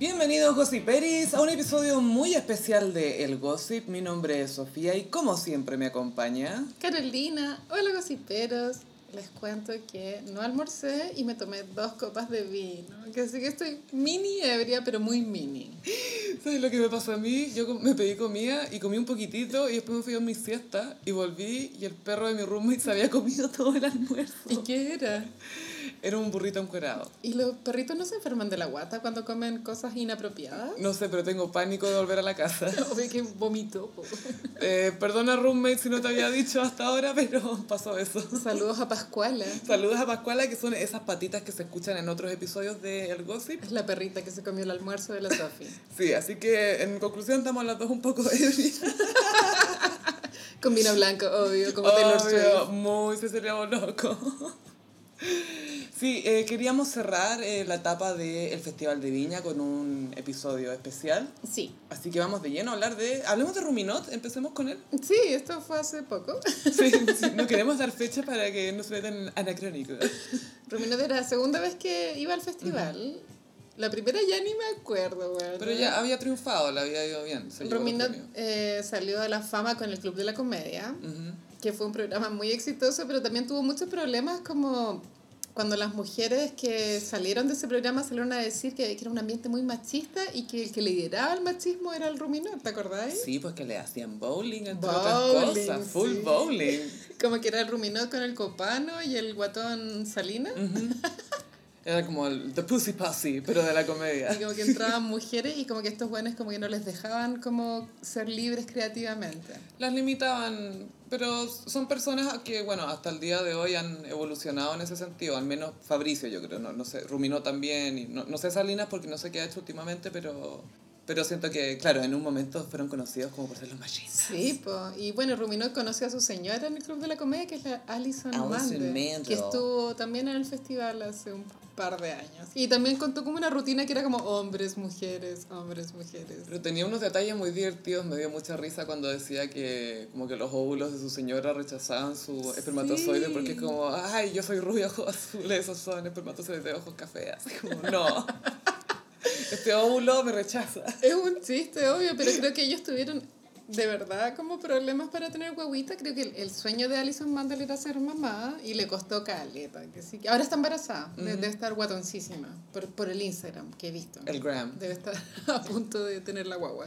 Bienvenidos Gossiperis a un episodio muy especial de El Gossip. Mi nombre es Sofía y como siempre me acompaña... Carolina, hola gossiperos. Les cuento que no almorcé y me tomé dos copas de vino. Que sí que estoy mini ebria, pero muy mini. ¿Sabes lo que me pasó a mí? Yo me pedí comida y comí un poquitito y después me fui a mi siesta y volví y el perro de mi roommate se había comido todo el almuerzo. ¿Y qué era? Era un burrito encuerado. ¿Y los perritos no se enferman de la guata cuando comen cosas inapropiadas? No sé, pero tengo pánico de volver a la casa. Obvio que vomitó. po. Eh, perdona roommate si no te había dicho hasta ahora, pero pasó eso. Saludos a Pascuala. Saludos a Pascuala, que son esas patitas que se escuchan en otros episodios de El Gossip. Es la perrita que se comió el almuerzo de la Sofi. Sí, así que en conclusión estamos las dos un poco ebrias. Con vino blanco, obvio, como Taylor Obvio, Swift. muy se sería loco. Sí, eh, queríamos cerrar eh, la etapa del Festival de Viña con un episodio especial. Sí. Así que vamos de lleno a hablar de... Hablemos de Ruminot, empecemos con él. Sí, esto fue hace poco. Sí, sí, no queremos dar fecha para que no se vea tan anacrónico. Rumino era la segunda vez que iba al festival. La primera ya ni me acuerdo, güey. Pero ya había triunfado, le había ido bien. premios. eh, salió a la fama con el Club de la Comedia, que fue un programa muy exitoso, pero también tuvo muchos problemas como cuando las mujeres que salieron de ese programa salieron a decir que, que era un ambiente muy machista y que el que lideraba el machismo era el Rumino, ¿te acordáis? Sí, pues que le hacían bowling, entre Bowling, otras cosas. Full sí. bowling. Como que era el Rumino con el copano y el guatón Salina. Era como el The Pussy Pussy, pero de la comedia. Y como que entraban mujeres y como que estos buenos como que no les dejaban como ser libres creativamente. Las limitaban, pero son personas que, bueno, hasta el día de hoy han evolucionado en ese sentido. Al menos Fabricio, yo creo, no, no sé, Ruminó también. Y no, no sé Salinas porque no sé qué ha hecho últimamente, pero, pero siento que, claro, en un momento fueron conocidos como por ser los machistas. Sí, po. y bueno, Ruminot conoció a su señora en el Club de la Comedia, que es la Alison, Mandel. que estuvo también en el festival hace un par de años. Y también contó como una rutina que era como hombres, mujeres, hombres, mujeres. Pero tenía unos detalles muy divertidos, me dio mucha risa cuando decía que como que los óvulos de su señora rechazaban su espermatozoide Sí. porque es como, ay, yo soy rubia, ojos azules, esos son espermatozoides de ojos cafés. Como, no, este óvulo me rechaza. Es un chiste, obvio, pero creo que ellos tuvieron de verdad como problemas para tener guaguita. Creo que el, el sueño de Alison Mandel era ser mamá y le costó caleta. Que sí, ahora está embarazada, de- debe estar guatoncísima por, por el Instagram que he visto. El gram. Debe estar a punto de tener la guagua.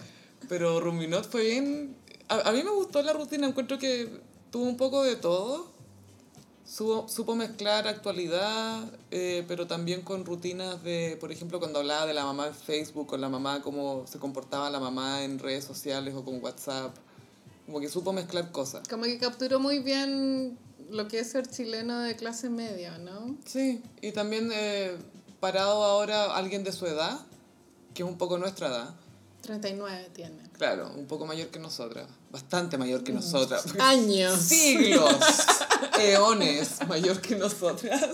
Pero Ruminot fue bien... A, a mí me gustó la rutina, encuentro que tuvo un poco de todo. Supo, supo mezclar actualidad, eh, pero también con rutinas de, por ejemplo, cuando hablaba de la mamá en Facebook, con la mamá, cómo se comportaba la mamá en redes sociales o con WhatsApp. Como que supo mezclar cosas. Como que capturó muy bien lo que es ser chileno de clase media, ¿no? Sí, y también eh, parado ahora alguien de su edad, que es un poco nuestra edad. 39 tiene. Claro, un poco mayor que nosotras, bastante mayor que nosotras. Años. siglos, eones mayor que nosotras.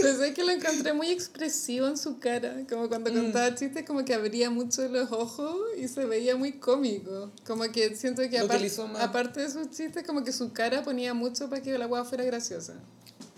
Pues es que lo encontré muy expresivo en su cara, como cuando Mm. contaba chistes, como que abría mucho los ojos y se veía muy cómico. Como que siento que aparte de sus chistes, como que su cara ponía mucho para que la hueá fuera graciosa.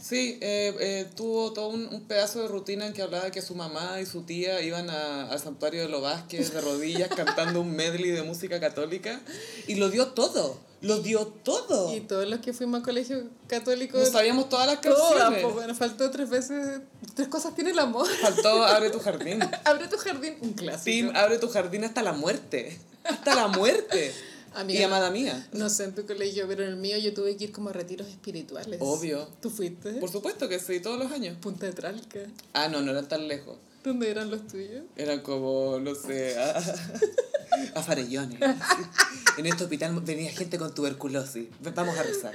Sí, eh, eh, tuvo todo un, un pedazo de rutina en que hablaba que su mamá y su tía iban a- al santuario de los Vázquez de rodillas cantando un medley de música católica y lo dio todo, lo dio todo. Y todos los que fuimos a colegio católico, No sabíamos todas las todas, canciones. pues bueno, faltó tres veces, tres cosas tiene el amor. Faltó Abre tu jardín. Abre tu jardín, un clásico. Tim, abre tu jardín hasta la muerte. Hasta la muerte. Amiga, y amada mía. No sé en tu colegio, pero en el mío yo tuve que ir como a retiros espirituales. Obvio. ¿Tú fuiste? Por supuesto que sí, todos los años. Punta de Tralca. Ah, no, no eran tan lejos. ¿Dónde eran los tuyos? Eran como, no sé, a, a farellones. En este hospital venía gente con tuberculosis. Vamos a rezar.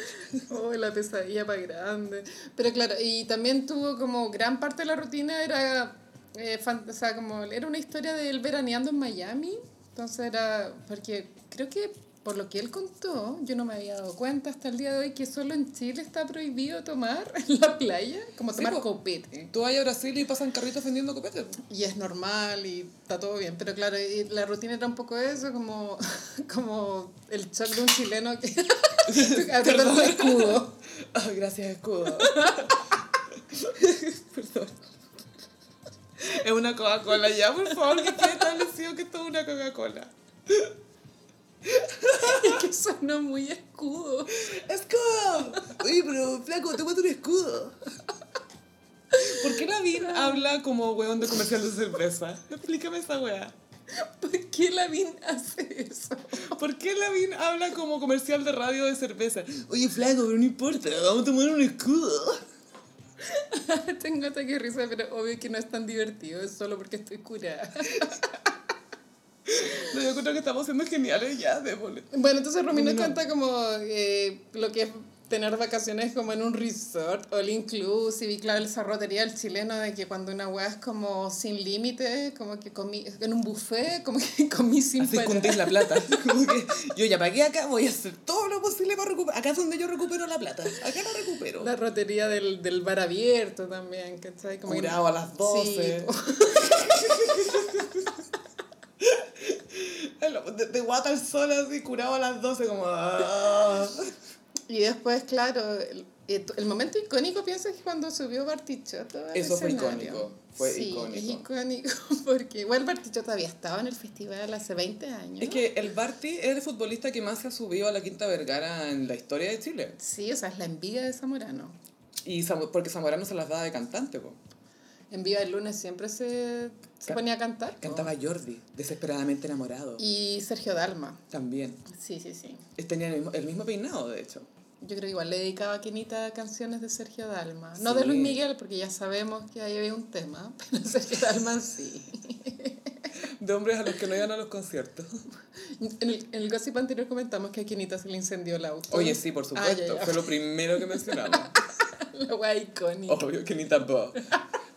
Oh, la pesadilla para grande. Pero claro, y también tuvo como gran parte de la rutina era, eh, fan- o sea, como era una historia de él veraneando en Miami. Entonces era, porque creo que por lo que él contó, yo no me había dado cuenta hasta el día de hoy que solo en Chile está prohibido tomar en la playa, como Sí, tomar po. copete. Tú vas a Brasil y pasan carritos vendiendo copetes. Y es normal y está todo bien. Pero claro, y la rutina era un poco eso, como, como el shock de un chileno que el escudo. Ay, gracias, escudo. Perdón. Es una Coca-Cola ya, por favor, que quede establecido que esto es una Coca-Cola. Es que sonó muy escudo. ¡Escudo! Oye, pero flaco, te muestro un escudo. ¿Por qué Lavín habla como weón de comercial de cerveza? Explícame esa weá. ¿Por qué Lavín hace eso? ¿Por qué Lavín habla como comercial de radio de cerveza? Oye, flaco, pero no importa, vamos a tomar un escudo. Tengo ataque de risa, pero obvio que no es tan divertido, es solo porque estoy curada. No, yo creo que estamos siendo geniales ya, démosle. Bueno, entonces Romina No. cuenta como eh, lo que es tener vacaciones como en un resort, all inclusive, y claro, esa rotería del chileno de que cuando una weá es como sin límite, como que comí, en un buffet, como que comí sin Así parar. la plata. Como que yo ya pagué acá, voy a hacer todo lo posible para recuperar. Acá es donde yo recupero la plata. Acá la recupero. La rotería del, del bar abierto también, ¿cachai? Como que- Curado a las 12. Sí, po. De, de guata al sol así, curado a las 12, como... ah. Y después, claro, el, el momento icónico pienso que cuando subió Bartichotto al Eso fue escenario. icónico, fue sí, icónico. es icónico porque igual Bartichotto había estado en el festival hace 20 años. Es que el Barty es el futbolista que más se ha subido a la Quinta Vergara en la historia de Chile. Sí, o sea, es la envidia de Zamorano. Y porque Zamorano se las daba de cantante, po. En Viva el Lunes siempre se, se ponía a cantar. Cantaba Jordi, desesperadamente enamorado. Y Sergio Dalma. También. Sí, sí, sí. Tenía el mismo, el mismo peinado, de hecho. Yo creo que igual le dedicaba a Kenita canciones de Sergio Dalma. No Sí. de Luis Miguel, porque ya sabemos que ahí había un tema, pero Sergio Dalma sí. De hombres a los que no iban a los conciertos. En el, en el gossip anterior comentamos que a Kenita se le incendió el auto. Oye, sí, por Ah, supuesto. ya, ya. Fue lo primero que mencionamos. La wea icónica. Obvio, Kenita Bo.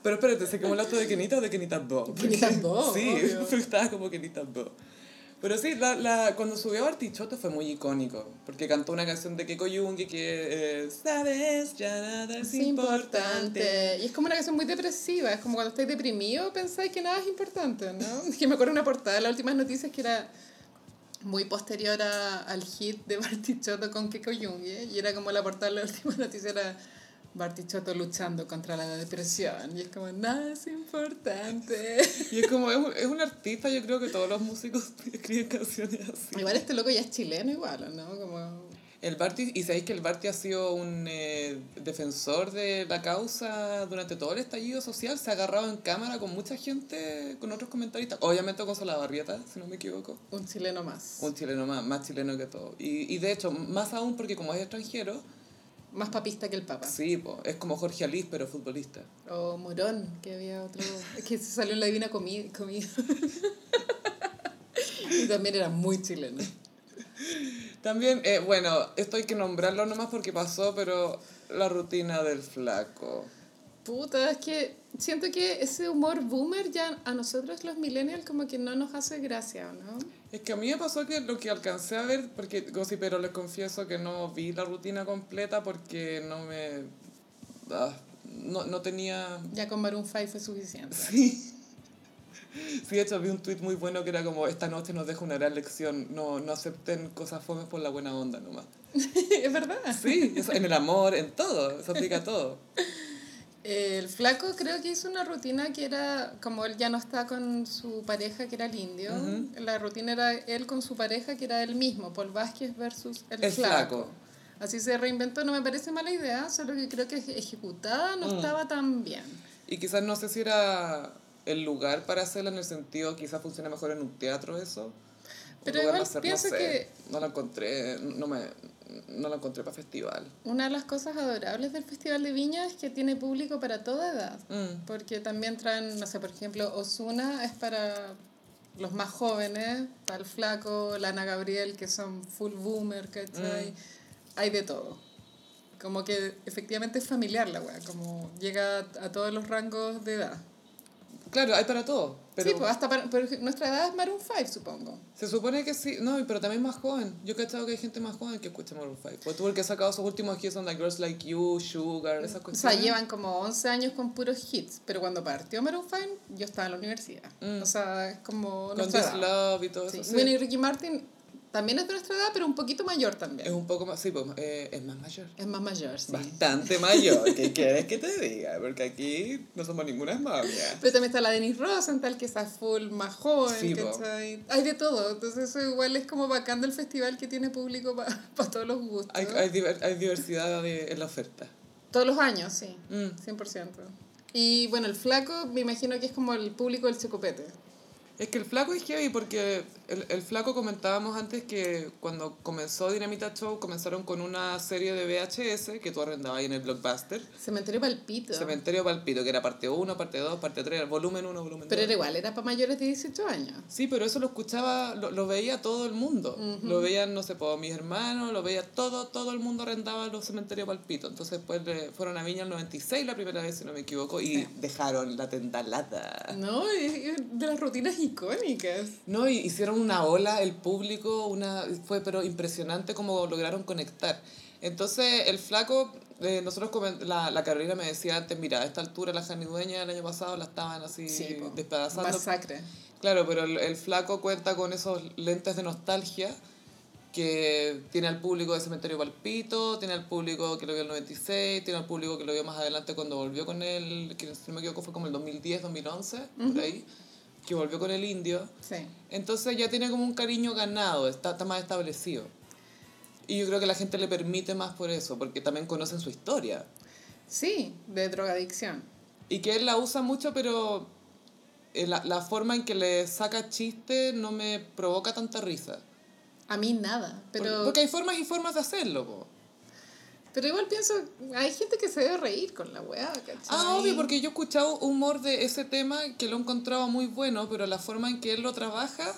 Pero espérate, ¿se quemó el auto de Kenita o de Kenita Bo? Kenita Bo, Sí, estaba como Kenita Bo. Pero sí, la, la, cuando subió a Bartichotto fue muy icónico, porque cantó una canción de Keiko Yungi que es Sabes, ya nada es, Es importante. importante. Y es como una canción muy depresiva. Es como cuando estáis deprimido pensáis que nada es importante, ¿no? Que me acuerdo una portada de las últimas noticias que era muy posterior a- al hit de Bartichotto con Keiko Yungue. Y era como la portada de la última noticia era Bartichotto luchando contra la depresión. Y es como, nada es importante. Y es como, es un, es un artista, yo creo que todos los músicos escriben canciones así. Igual este loco ya es chileno igual, ¿o ¿no? Como... El Barty, y sabéis que el Barty ha sido un eh, defensor de la causa durante todo el estallido social, se ha agarrado en cámara con mucha gente, con otros comentaristas, obviamente con Solabarrieta, si no me equivoco, Un chileno más. un chileno más, más chileno que todo. Y, y de hecho, más aún porque como es extranjero, Más papista que el Papa. sí, po, es como Jorge Alís, pero futbolista. O Morón, que había otro. Es que se salió en la Divina Comi- Comida. y también era muy chileno. También, eh, bueno, esto hay que nombrarlo nomás porque pasó, pero la rutina del flaco. Puta, es que siento que ese humor boomer ya a nosotros los millennials como que no nos hace gracia, ¿no? Es que a mí me pasó que lo que alcancé a ver, porque pero les confieso que no vi la rutina completa porque no me... ah, no, no tenía... Ya con Maroon 5 fue suficiente. Sí. Sí, de hecho vi un tweet muy bueno que era como, esta noche nos deja una gran lección, no, no acepten cosas fomes por la buena onda nomás. es verdad. Sí, eso, en el amor, en todo, se aplica a todo. El flaco creo que hizo una rutina que era, como él ya no está con su pareja que era el indio, la rutina era él con su pareja que era él mismo, Paul Vázquez versus el, El flaco. flaco. Así se reinventó, no me parece mala idea, solo que creo que ejecutada no Mm. estaba tan bien. Y quizás no sé si era el lugar para hacerla en el sentido, quizás funciona mejor en un teatro eso. Pero igual hacer, pienso no sé, que- No la encontré, no me... No la encontré para festival. Una de las cosas adorables del Festival de Viña es que tiene público para toda edad. Mm. Porque también traen, no sé, por ejemplo, Osuna es para los más jóvenes, para el flaco, Lana Gabriel, que son full boomer, ¿cachai? Mm. Hay de todo. Como que efectivamente es familiar la weá, como llega a todos los rangos de edad. Claro, hay para todo. Pero Sí, pues hasta para, pero nuestra edad es Maroon 5, supongo. se supone que sí, no, pero también más joven. Yo he cachado que hay gente más joven que escucha Maroon 5. Pues tú el que ha sacado sus últimos hits son like Girls Like You, Sugar, esas O sea, cuestiones. llevan como 11 años con puros hits, pero cuando partió Maroon 5, yo estaba en la universidad. Mm. O sea, es como Con This edad. Love y todo Sí. eso. sí. Bueno, y Ricky Martin También es de nuestra edad, pero un poquito mayor también. Es un poco más, sí, pues, eh, es más mayor. Es más mayor, sí. Bastante mayor, ¿qué quieres que te diga? Porque aquí no somos ninguna mamia. Pero también está la Denise Rosenthal, que está full más joven, Sí, po. ¿cachai? Hay de todo, entonces eso igual es como bacán del festival que tiene público para todos los gustos. Hay, hay, diver- hay diversidad de- en la oferta. Todos los años, sí, Mm. 100%. Y bueno, el flaco me imagino que es como el público del chocopete. Es que el flaco es heavy porque el, el flaco comentábamos antes que cuando comenzó Dinamita Show comenzaron con una serie de VHS que tú arrendabas ahí en el Blockbuster. Cementerio Palpito. Cementerio Palpito, que era parte 1, parte 2, parte 3, volumen 1, volumen 2. Pero era igual, era para mayores de 18 años. Sí, pero eso lo escuchaba, lo, lo veía todo el mundo. Lo veían, no sé, por mis hermanos, lo veía todo, todo el mundo arrendaba los cementerios Palpito. Entonces después fueron a Viña el 96 la primera vez, si no me equivoco, y dejaron la tendalada. No, es de las rutinas icónicas. No, y hicieron una ola, el público, una fue pero impresionante como lograron conectar. Entonces, el flaco, eh, nosotros la, la Carolina me decía antes, mira, a esta altura la janidueña el año pasado la estaban así Sí, po. despedazando. Masacre. Claro, pero el, el flaco cuenta con esos lentes de nostalgia que tiene al público de Cementerio Palpito, tiene al público que lo vio en el 96, tiene al público que lo vio más adelante cuando volvió con él, que si no me equivoco fue como el 2010, 2011, por ahí, que volvió con el indio. Sí. Entonces ya tiene como un cariño ganado, está, está más establecido. Y yo creo que la gente le permite más por eso, porque también conocen su historia. Sí, de drogadicción. Y que él la usa mucho, pero eh, la, la forma en que le saca chiste no me provoca tanta risa. A mí nada, pero, Porque hay formas y formas de hacerlo, po. Pero igual pienso, hay gente que se debe reír con la weá, ¿cachai? Ah, obvio, porque yo he escuchado humor de ese tema que lo he encontrado muy bueno, pero la forma en que él lo trabaja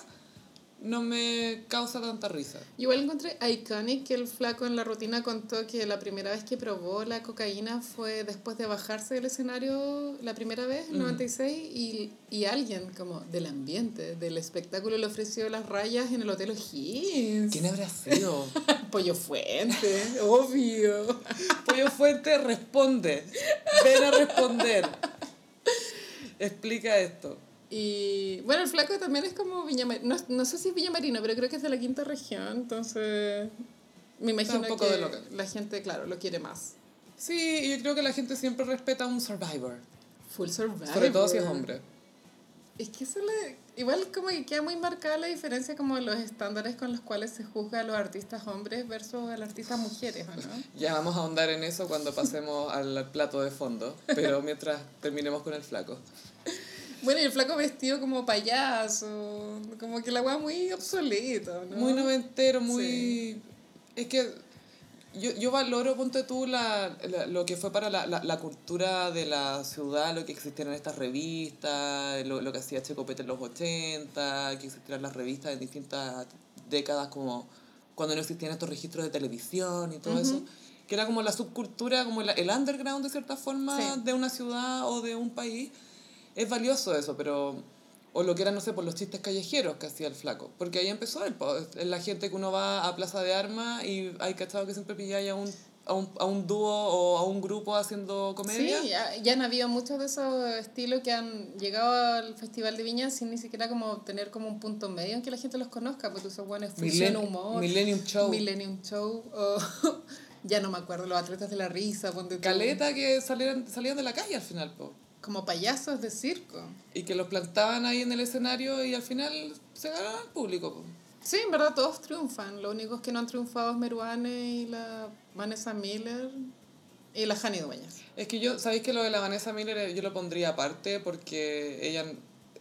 no me causa tanta risa. Igual encontré iconic que el flaco en la rutina contó que la primera vez que probó la cocaína fue después de bajarse del escenario la primera vez, en 96, y, y alguien como del ambiente, del espectáculo, le ofreció las rayas en el Hotel O'Higgins. ¿Quién habrá sido? Pollo Fuente, obvio. Pollo Fuente responde. Ven a responder. Explica esto. Y bueno, el flaco también es como Villamarino, no, no sé si es Villamarino, pero creo que es de la quinta región, entonces me imagino un poco que de la gente, claro, lo quiere más. Sí, y yo creo que la gente siempre respeta a un survivor. Full Survivor. Sobre todo si es hombre. Es que eso le, igual como que queda muy marcada la diferencia como los estándares con los cuales se juzga a los artistas hombres versus a las artistas mujeres, ¿o no? Ya vamos a ahondar en eso cuando pasemos al plato de fondo, pero mientras terminemos con el flaco. Bueno, y el flaco vestido como payaso, como que la weá muy obsoleta, ¿no? Muy noventero, muy... Es que yo, yo valoro, ponte tú, la, la- lo que fue para la, la, la cultura de la ciudad, lo que existieron estas revistas, lo, lo que hacía Checo Pete en los 80, que existieran las revistas en distintas décadas, como cuando no existían estos registros de televisión y todo eso. Que era como la subcultura, como el underground de cierta forma Sí. de una ciudad o de un país. Es valioso eso, pero... O lo que era, no sé, por los chistes callejeros que hacía el flaco. Porque ahí empezó él, la gente que uno va a Plaza de Armas y hay cachado que siempre pilláis a un, a un, a un dúo o a un grupo haciendo comedia. Sí, ya, ya han habido muchos de esos estilos que han llegado al Festival de Viña sin ni siquiera como tener como un punto medio en que la gente los conozca, porque esos buenos fusión humor. Millennium Show. Millennium Show, o ya no me acuerdo, los atletas de la risa, ponte tú. Caleta que salían, salían de la calle al final, po. Como payasos de circo. Y que los plantaban ahí en el escenario y al final se ganaban al público, po. Sí, en verdad todos triunfan. Lo único que no han triunfado es Meruane y la Vanessa Miller y la Jani Dueñas. Es que yo, ¿sabéis que lo de la Vanessa Miller eh, yo lo pondría aparte porque ella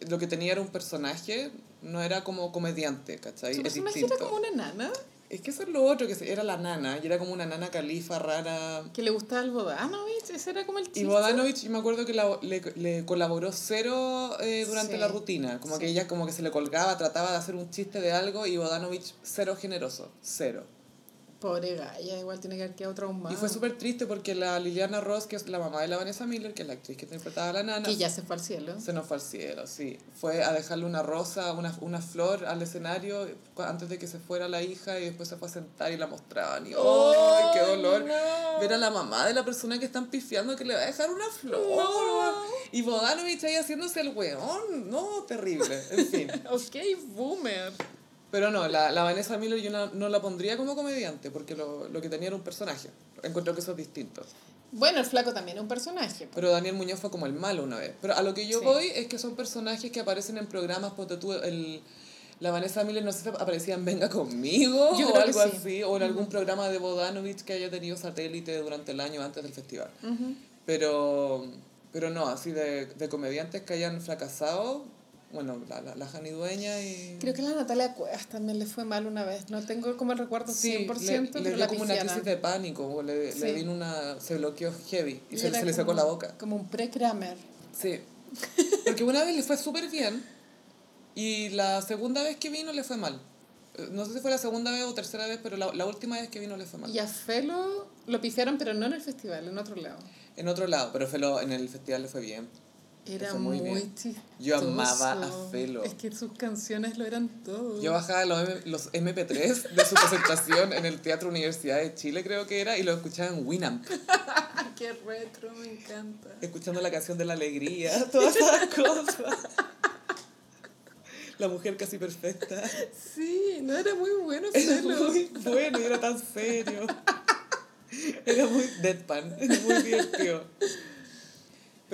lo que tenía era un personaje, no era como comediante, ¿cachai? Su personaje era como una nana Es que eso es lo otro, que era la nana, y era como una nana califa rara. que le gustaba al Bodanovich. Ese era como el chiste. Y Bodanovich, me acuerdo que la- le, le colaboró cero eh, durante Sí. la rutina. Como que ella como que se le colgaba, trataba de hacer un chiste de algo y Bodanovich cero generoso, cero. Pobre Gaya, igual tiene que haber quedado traumada. Y fue súper triste porque la Liliana Ross, que es la mamá de la Vanessa Miller, que es la actriz que interpretaba a la nana, Que ya se fue al cielo. se nos fue al cielo, sí. Fue a dejarle una rosa, una, una flor al escenario antes de que se fuera la hija y después se fue a sentar y la mostraban. Y ¡ay, qué dolor! no! Ver a la mamá de la persona que están pifiando que le va a dejar una flor. No. Y Bodanovich ahí haciéndose el weón. No, terrible. En fin. Ok, boomer. Pero no, la, la Vanessa Miller yo no, no la pondría como comediante, porque lo, lo que tenía era un personaje. Encuentro que eso es distinto. Bueno, el flaco también es un personaje. Pero Daniel Muñoz fue como el malo una vez. Pero a lo que yo Sí. voy es que son personajes que aparecen en programas, ponte tú, el, la Vanessa Miller, no sé si aparecía en Venga Conmigo Yo o algo sí. así, o en algún programa de Bodanovich que haya tenido satélite durante el año antes del festival. Pero, pero no, así de, de comediantes que hayan fracasado, bueno, la, la, la Jani Dueña y... Creo que la Natalia Cuevas también le fue mal una vez. No tengo como el recuerdo 100%, Sí, le, le pero dio la como una crisis de pánico, le, Sí. le vino una... se bloqueó heavy y, Y se, se le sacó la boca. Como un pre-Kramer. Sí. Porque una vez le fue súper bien y la segunda vez que vino le fue mal. No sé si fue la segunda vez o tercera vez, pero la, la última vez que vino le fue mal. Y a Felo lo pifiaron, pero no en el festival, en otro lado. En otro lado, pero Felo en el festival le fue bien. Era muy muy, chistoso. Yo amaba a Felo. Es que sus canciones lo eran todo. Yo bajaba los, M- los MP3 de su presentación en el Teatro Universidad de Chile, creo que era, y lo escuchaba en Winamp, Qué retro, me encanta. escuchando la canción de la alegría, todas esas cosas. La mujer casi perfecta. Sí, no era muy bueno Era Felo. muy bueno y era tan serio. Era muy deadpan, era muy divertido.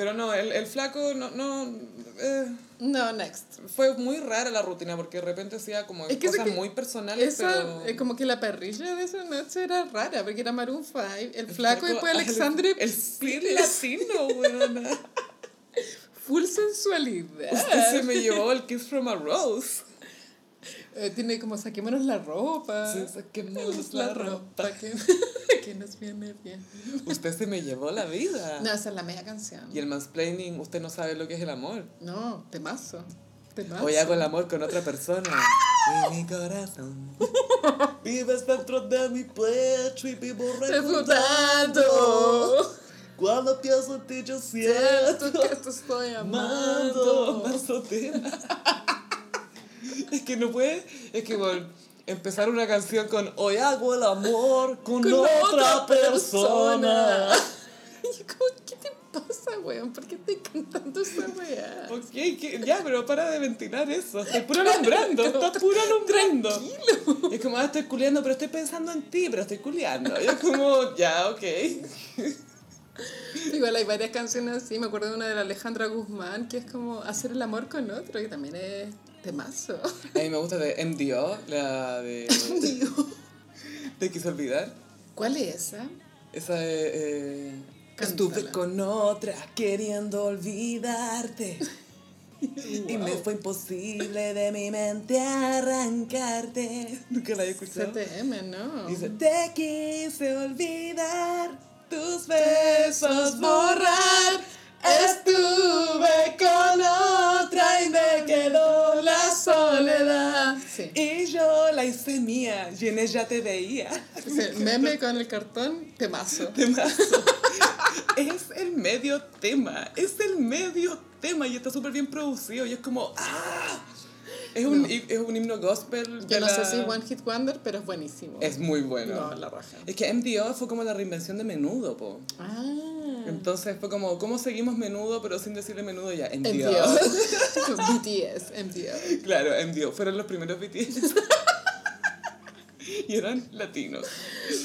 Pero no, el, el flaco no, no eh, No, next. fue muy rara la rutina porque de repente hacía como Es que cosas que muy personales, Esa, pero... eh, como que la parrilla de esa noche era rara, porque era Maroon 5, el, flaco y después Alexandre El speed latino, weona. full sensualidad. Usted se me llevó el Kiss from a Rose. Eh, tiene como saquémonos la ropa. Sí, saquémonos la ropa. que, que nos viene bien. Usted se me llevó la vida. No, esa es la media canción. Y el mansplaining, usted no sabe lo que es el amor. No, temazo. Temazo. Hoy hago el amor con otra persona. Y mi corazón. Vives dentro de mi pecho y vivo Recordando. Cuando pienso en ti yo Siento que te estoy amando. Tema. Es que no puede. Es que bueno, empezar una canción con Hoy hago el amor con, Con otra, otra persona. Y yo como, ¿qué te pasa, weón? ¿Por qué estás cantando esa weá? Ok, que- ya, pero para de ventilar eso. Estoy puro alumbrando, estás puro alumbrando. Tranquilo. Es como, ah, estoy culiando, pero estoy pensando en ti, pero estoy culiando. Y es como, ya, ok. Igual hay varias canciones así. Me acuerdo de una de la Alejandra Guzmán que es como hacer el amor con otro, que también es temazo. A mí me gusta de MDO, la de... ¿Te quise olvidar? ¿Cuál es esa? Esa de... Eh. Estuve con otra queriendo olvidarte. Y me fue imposible de mi mente arrancarte. Nunca la he escuchado. CTM, ¿no? Dice, te quise olvidar, tus besos borrar. Sí. Y yo la hice mía y en ella te veía. Sí, meme con el cartón, temazo. Temazo. es el medio tema, es el medio tema y está súper bien producido y es como, ¡ah! Es un, No. es un himno gospel. Yo no sé si es One Hit Wonder, pero es buenísimo. Es muy bueno. No, la raja. Es que MDO fue como la reinvención de menudo, po. Ah. Entonces fue como, ¿cómo seguimos menudo pero sin decirle menudo ya? MDO. MDO. BTS, MDO. claro, MDO. Fueron los primeros BTS. y eran latinos.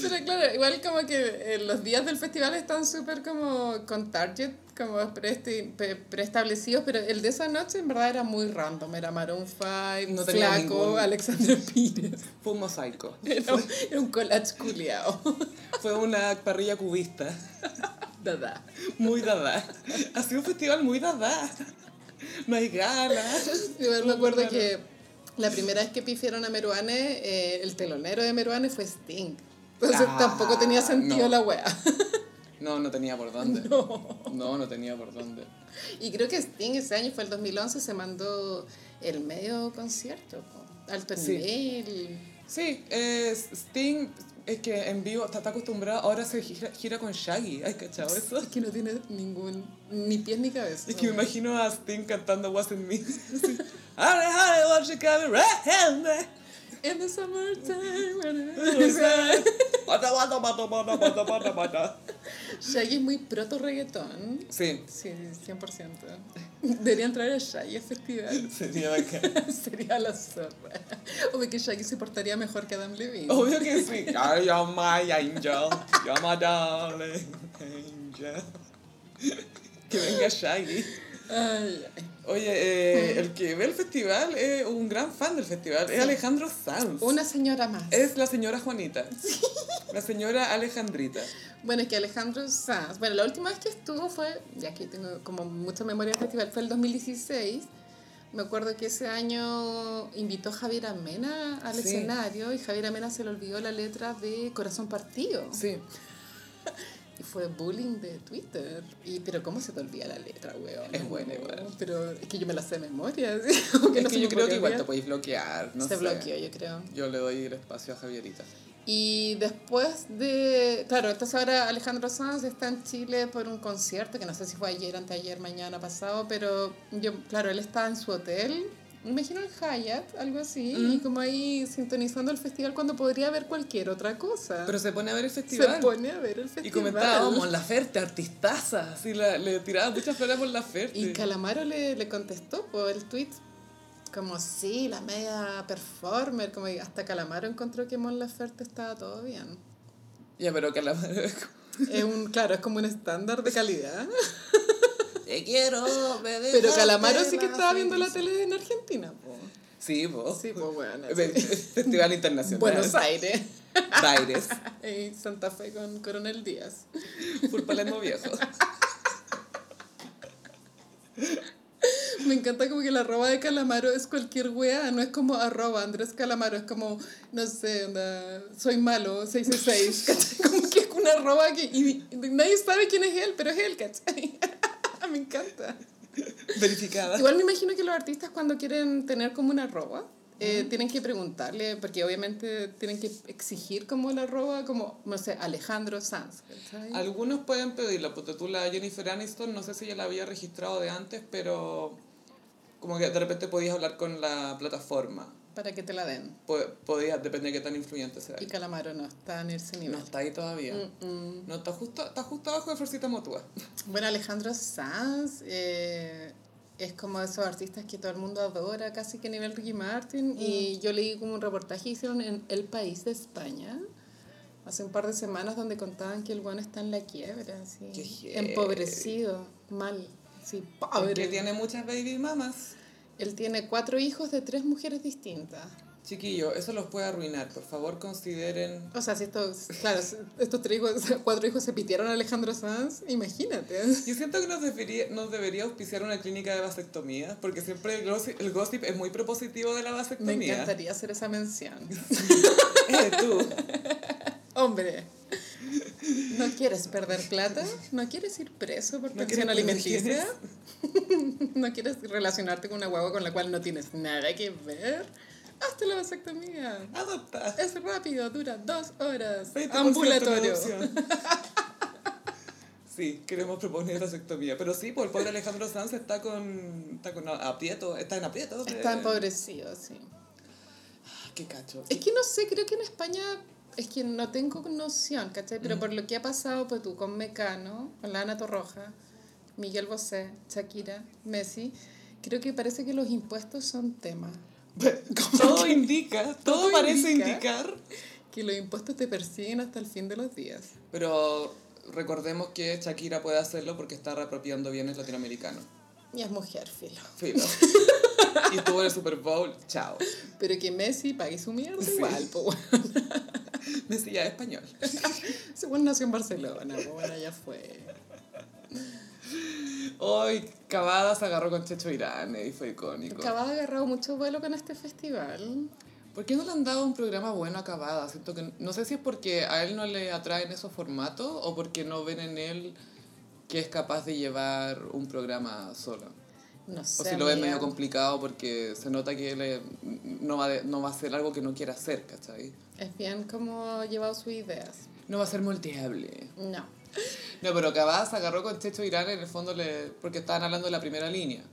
Pero claro, igual como que eh, los días del festival están súper como con target, como preesti- pre- preestablecidos, pero el de esa noche en verdad era muy random. Era Maroon 5, No Flaco, ningún- Alexander Pires. Fue un mosaico. Era un, era un collage culiao. Fue una parrilla cubista. Dada. Muy dada. Ha sido un festival muy dada. No hay ganas. Igual me acuerdo que la primera vez que pifiaron a Meruane, eh, el telonero de Meruane fue Sting. Entonces Ah, tampoco tenía sentido no. la wea. No, no tenía por dónde. No. No, no tenía por dónde. Y creo que Sting ese año, fue el 2011, se mandó el medio concierto. Alto Sí. nivel. Sí, es Sting es que en vivo está, está acostumbrado, ahora se gira, gira con Shaggy, ¿hay cachado eso? Es que no tiene ningún, ni pies ni cabeza. Es que me imagino a Sting cantando Wasn't Me. In the summertime. Shaggy es muy proto reggaetón. Sí, Sí, 100%. Debería entrar a Shaggy al festival. sería bacán. Sería la zorra. Obvio que Shaggy se portaría mejor que Adam Levine. Obvio que sí. I am my angel, you're my darling angel. Que venga Shaggy. Ay, ay. Oye, eh, el que ve el festival es un gran fan del festival, es Alejandro Sanz. Una señora más. Es la señora Juanita. La señora Alejandrita. Bueno, es que Alejandro Sanz, bueno, la última vez que estuvo fue, ya que tengo como mucha memoria del festival, fue el 2016. Me acuerdo que ese año invitó a Javier Amena al Sí. escenario y Javier Amena se le olvidó la letra de Corazón Partido. Sí. Fue bullying de Twitter. Y, pero ¿cómo se te olvida la letra, weón? Es buena igual. Pero es que yo me la sé de memoria. ¿sí? Como Es no que yo creo que igual te podéis bloquear, no se sé. bloqueó, yo creo. Yo le doy el espacio a Javierita. Y después de. Claro, entonces ahora Alejandro Sanz está en Chile por un concierto, que no sé si fue ayer, anteayer, mañana pasado, pero yo, claro, él está en su hotel, me imagino en Hyatt, algo así, y como ahí sintonizando el festival cuando podría ver cualquier otra cosa. Pero se pone a ver el Se festival. pone a ver el festival. Y comentaba, Mon Laferte, artistaza. Así la, le tiraba muchas flores por Laferte. Y Calamaro le, le contestó por el tweet como sí, la media performer, como hasta Calamaro encontró que Mon Laferte estaba todo bien. Ya, pero Calamaro es como, Es un, claro, es como un estándar de calidad. Te quiero, me Pero Calamaro sí que estaba viendo la felicidad". tele en Argentina. po. Sí, vos. Sí, pues bueno. Fe- Festival Internacional. Buenos Aires. Aires. Y Santa Fe con Coronel Díaz. Full Palermo viejo. Me encanta como que la arroba de Calamaro es cualquier wea, no es como arroba Andrés Calamaro, es como, no sé, onda, soy malo, 666, ¿cachai? Como que es una arroba que y, y nadie sabe quién es él, pero es él, ¿cachai? me encanta. Verificada. Igual me imagino que los artistas cuando quieren tener como una arroba, eh, tienen que preguntarle, porque obviamente tienen que exigir como la arroba, como, no sé, Alejandro Sanz, ¿cachai? Algunos pueden pedirla, porque tú la Jennifer Aniston, no sé si ella la había registrado de antes, pero como que de repente podías hablar con la plataforma. Para que te la den. Po- Podías, depende de qué tan influyente sea. Y Calamaro no está en ese nivel. No está ahí todavía. Mm, mm. No, está justo, está justo abajo de Florcita Motua. Bueno, Alejandro Sanz eh, es como de esos artistas que todo el mundo adora, casi que a nivel Ricky Martin. Y yo leí como un reportaje que hicieron en El País de España hace un par de semanas donde contaban que el bueno está en la quiebra, así, empobrecido, mal, sí, Que pobre. tiene muchas baby mamas. Él tiene cuatro hijos de tres mujeres distintas. Chiquillo, eso los puede arruinar. Por favor, consideren... O sea, si estos, claro, estos tres hijos, cuatro hijos se pitearon a Alejandro Sanz, imagínate. Yo siento que nos debería, nos debería auspiciar una clínica de vasectomía, porque siempre el gossip, el gossip es muy propositivo de la Me vasectomía. encantaría hacer esa mención. Eh, tú. Hombre, ¿no quieres perder plata? ¿No quieres ir preso por ¿No pensión alimenticia? ¿No quieres relacionarte con una guagua con la cual no tienes nada que ver? Hazte la vasectomía. Adopta. Es rápido, dura dos horas. 20% Ambulatorio. Sí, queremos proponer vasectomía. Pero sí, pues el pobre Alejandro Sanz está con, está con aprieto, está en aprieto. Está empobrecido, sí. Ah, Qué cacho. Es que no sé, creo que en España es que no tengo noción, ¿cachai? Pero por lo que ha pasado, pues tú con Mecano, con la Ana Torroja, Miguel Bosé, Shakira, Messi, creo que parece que los impuestos son tema. Todo indica, todo, Todo parece indica. indicar. Que los impuestos te persiguen hasta el fin de los días. Pero recordemos que Shakira puede hacerlo porque está reapropiando bienes latinoamericanos. Y es mujer, filo. Filo. y tuvo el Super Bowl, chao. Pero que Messi pague su mierda Sí. igual, pues bueno. Es español. Según nació en Barcelona, pues bueno, ya fue. Hoy Cavada se agarró con Checho Irán y fue icónico. Acaba de agarrado mucho vuelo con este festival. ¿Por qué no le han dado un programa bueno a Cavada? Siento que no sé si es porque a él no le atraen esos formatos o porque no ven en él que es capaz de llevar un programa solo. No sé. O si lo amiga. medio complicado porque se nota que él no va, de- no va a hacer algo que no quiera hacer, ¿cachai? Es bien como llevado sus ideas. No va a ser moldeable. No. No, pero se agarró con Checho Irán en el fondo le, porque estaban hablando de la primera línea.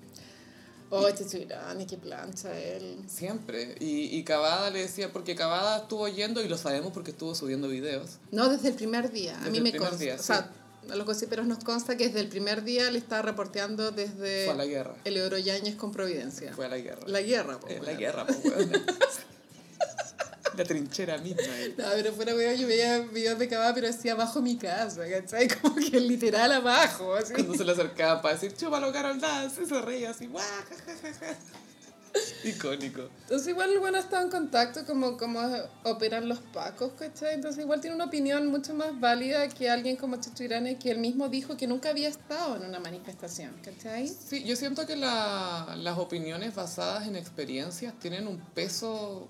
Oh, Checho Irán, qué plancha él. Siempre. Y, y Cavada le decía, porque Cavada estuvo yendo, y lo sabemos porque estuvo subiendo videos. No, desde el primer día. Desde a mí el me consta. día, o sea, a los gossiperos nos consta que desde el primer día le estaba reporteando desde Fue a la guerra. Eleodoro Yáñez con Providencia. Fue a la guerra. La guerra, po, Eh, la guerra, pues. La trinchera misma. eh. No, pero fuera weón, yo veía videos de Cavada, pero decía abajo mi casa, ¿cachai? Como que literal abajo, así. Cuando se le acercaban para decir, chúpalo, Carol Dance, se reía así, guau. Icónico. Entonces igual el bueno ha estado en contacto como cómo operan los pacos, ¿cachai? Entonces igual tiene una opinión mucho más válida que alguien como Chicho Irane, que él mismo dijo que nunca había estado en una manifestación, ¿cachai? Sí, yo siento que la- las opiniones basadas en experiencias tienen un peso,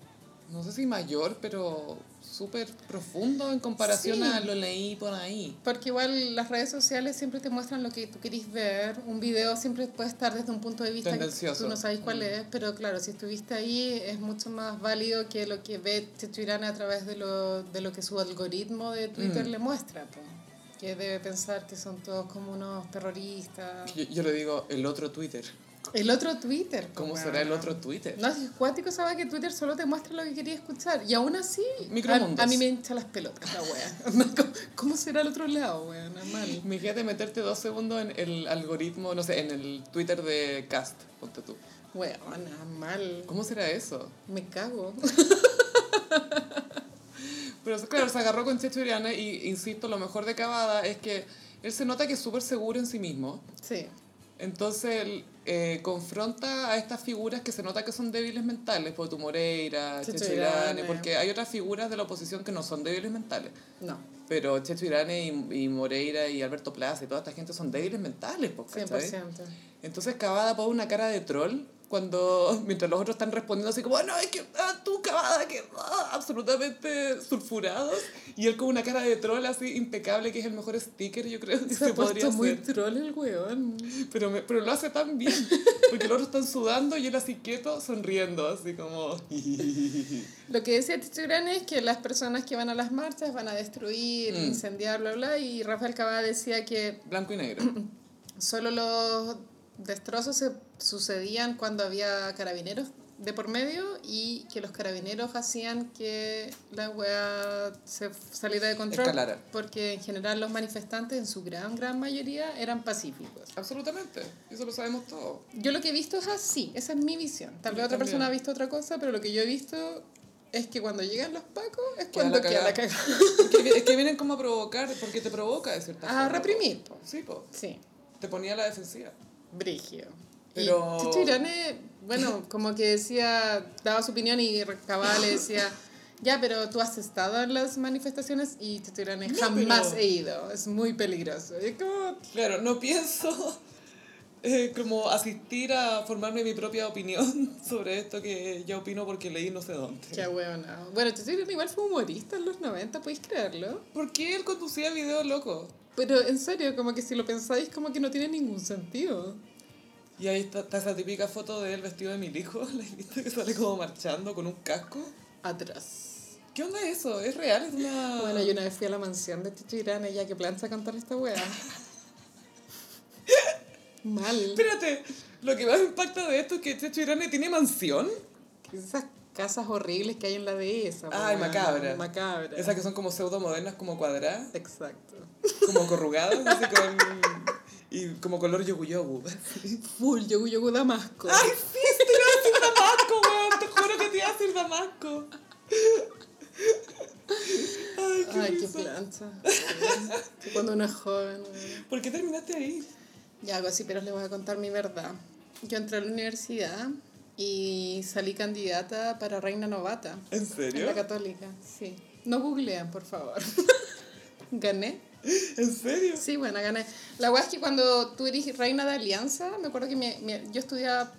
no sé si mayor, pero súper profundo en comparación Sí. a lo leí por ahí. Porque igual las redes sociales siempre te muestran lo que tú querís ver. Un video siempre puede estar desde un punto de vista que tú no sabes cuál es, pero claro, si estuviste ahí es mucho más válido que lo que ve Checho Irán a través de lo, de lo que su algoritmo de Twitter Mm. le muestra. po. Que debe pensar que son todos como unos terroristas. Yo, yo le digo el otro Twitter. El otro Twitter. po, ¿Cómo será el otro Twitter? No, si es cuático, sabe que Twitter solo te muestra lo que quería escuchar. Y aún así, a, a mí me hincha las pelotas la wea. ¿Cómo, ¿Cómo será el otro lado, weón? Mal. Imagínate meterte dos segundos en el algoritmo, no sé, en el Twitter de Cast, ponte tú. Weona, mal. ¿Cómo será eso? Me cago. Pero claro, se agarró con Checho Iriane y, insisto, lo mejor de Cavada es que él se nota que es súper seguro en sí mismo. Sí. Entonces eh, confronta a estas figuras que se nota que son débiles mentales, por tu Moreira, Checho Irane, porque hay otras figuras de la oposición que no son débiles mentales. No. Pero Checho Irane y, y Moreira y Alberto Plaza y toda esta gente son débiles mentales, pues, ¿cachai? 100%. Entonces Cavada pone una cara de troll cuando, mientras los otros están respondiendo así como, no, es que ah, tú Cavada, que ah", absolutamente sulfurados. Y él con una cara de troll así impecable, que es el mejor sticker, yo creo que Se se, ha podría puesto muy troll el weón. Pero, me- pero lo hace tan bien, porque los otros están sudando y él así quieto, sonriendo, así como... Lo que decía Tito Gran es que las personas que van a las marchas van a destruir, Mm. incendiar, bla, bla. Y Rafael Cavada decía que Blanco y negro. solo los destrozos se sucedían cuando había carabineros de por medio y que los carabineros hacían que la wea se saliera de control. Escalara. Porque en general los manifestantes, en su gran, gran mayoría, eran pacíficos. Absolutamente, eso lo sabemos todos. Yo lo que he visto es así, esa es mi visión. Tal vez otra también. persona ha visto otra cosa, pero lo que yo he visto es que cuando llegan los pacos es Queda cuando la queda la cagada. Es que, es que vienen como a provocar, porque te provoca de cierta A forma. reprimir, po. Sí, po. Sí, Te ponía la defensiva. Brigio. Pero- Y Chicho Irane, bueno, como que decía, daba su opinión y Cavada le decía, ya, pero tú has estado en las manifestaciones y Chicho Irane No, jamás pero- he ido, es muy peligroso. Y como, Claro, no pienso eh, como asistir a formarme mi propia opinión sobre esto que ya opino porque leí no sé dónde. qué hueona. Bueno, Chicho Irane igual fue humorista en los 90, ¿podéis creerlo? ¿Por qué él conducía videos locos? Pero en serio, como que si lo pensáis, como que no tiene ningún sentido. Y ahí está, está esa típica foto de él vestido de mil hijos, ¿la? Que sale como marchando con un casco. Atrás. ¿Qué onda eso? ¿Es real? ¿Es una...? Bueno, yo una vez fui a la mansión de Irán, ya que plancha cantar esta wea. Mal. Espérate, lo que más impacta de esto es que Checho Irane tiene mansión. Esas casas horribles que hay en la dehesa. Ay, macabra. Macabra. Esas que son como pseudo modernas, como cuadradas, Exacto. como corrugadas, así con... Y como color yogu yogu. Full, yogu yogu damasco. ¡Ay, sí! Te iba a decir Damasco, weón. Te juro que te iba a decir Damasco. Ay, qué, Ay, qué plancha. Que cuando uno es joven. weón. ¿Por qué terminaste ahí? Ya algo así, pero les voy a contar mi verdad. Yo entré a la universidad y salí candidata para reina novata. ¿En En serio? la católica, sí. No googlean, por favor. Gané. ¿En serio? Sí, bueno, gané. La weá es que cuando tú eres reina de alianza, me acuerdo que mi- mi- yo estudiaba.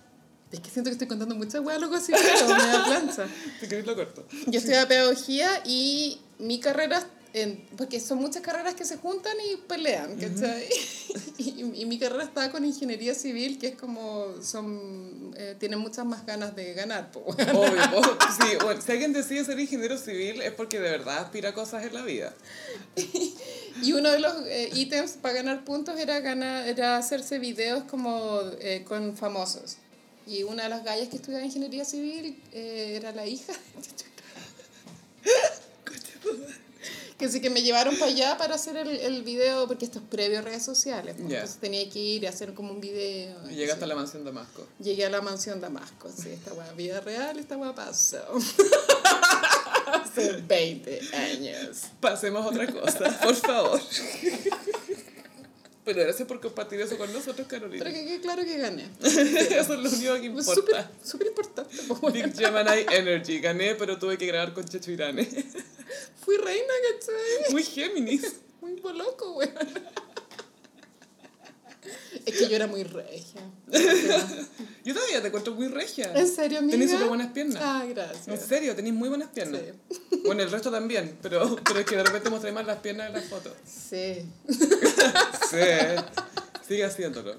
Es que siento que estoy contando muchas weas, loco, así, pero me da plancha. Querés lo corto. Yo estudiaba pedagogía y mi carrera, en, porque son muchas carreras que se juntan y pelean, ¿cachai? y, y mi carrera estaba con ingeniería civil, que es como, son, eh, tienen muchas más ganas de ganar, po. Obvio, obvio. Sí, bueno, si alguien decide ser ingeniero civil es porque de verdad aspira a cosas en la vida. Y uno de los eh, ítems para ganar puntos era, ganar, era hacerse videos como eh, con famosos. Y una de las gallas que estudiaba ingeniería civil eh, era la hija. que sí que me llevaron para allá para hacer el, el video, porque esto es previo a redes sociales. pues. Entonces tenía que ir y hacer como un video. Y llegaste a la mansión Damasco. Llegué a la mansión Damasco, sí, esta weá, vida real, esta weá pasó. Hace 20 años. Pasemos a otra cosa, por favor. Pero gracias por compartir eso con nosotros, Carolina. Pero que quede claro que gané. Eso es lo único que importa. súper importante. pues. Big Gemini Energy. Gané, pero tuve que grabar con Checho Irane. Fui reina, ¿cachai? Muy Géminis. Muy loco, weón. Es que yo era muy regia. Yo todavía te encuentro muy regia. ¿En serio, amiga? Tenés súper buenas piernas. Ah, En gracias. serio, tenéis muy buenas piernas. Sí. Bueno, el resto también, pero, pero es que de repente mostré más las piernas en las fotos. Sí. Sí, sigue haciéndolo.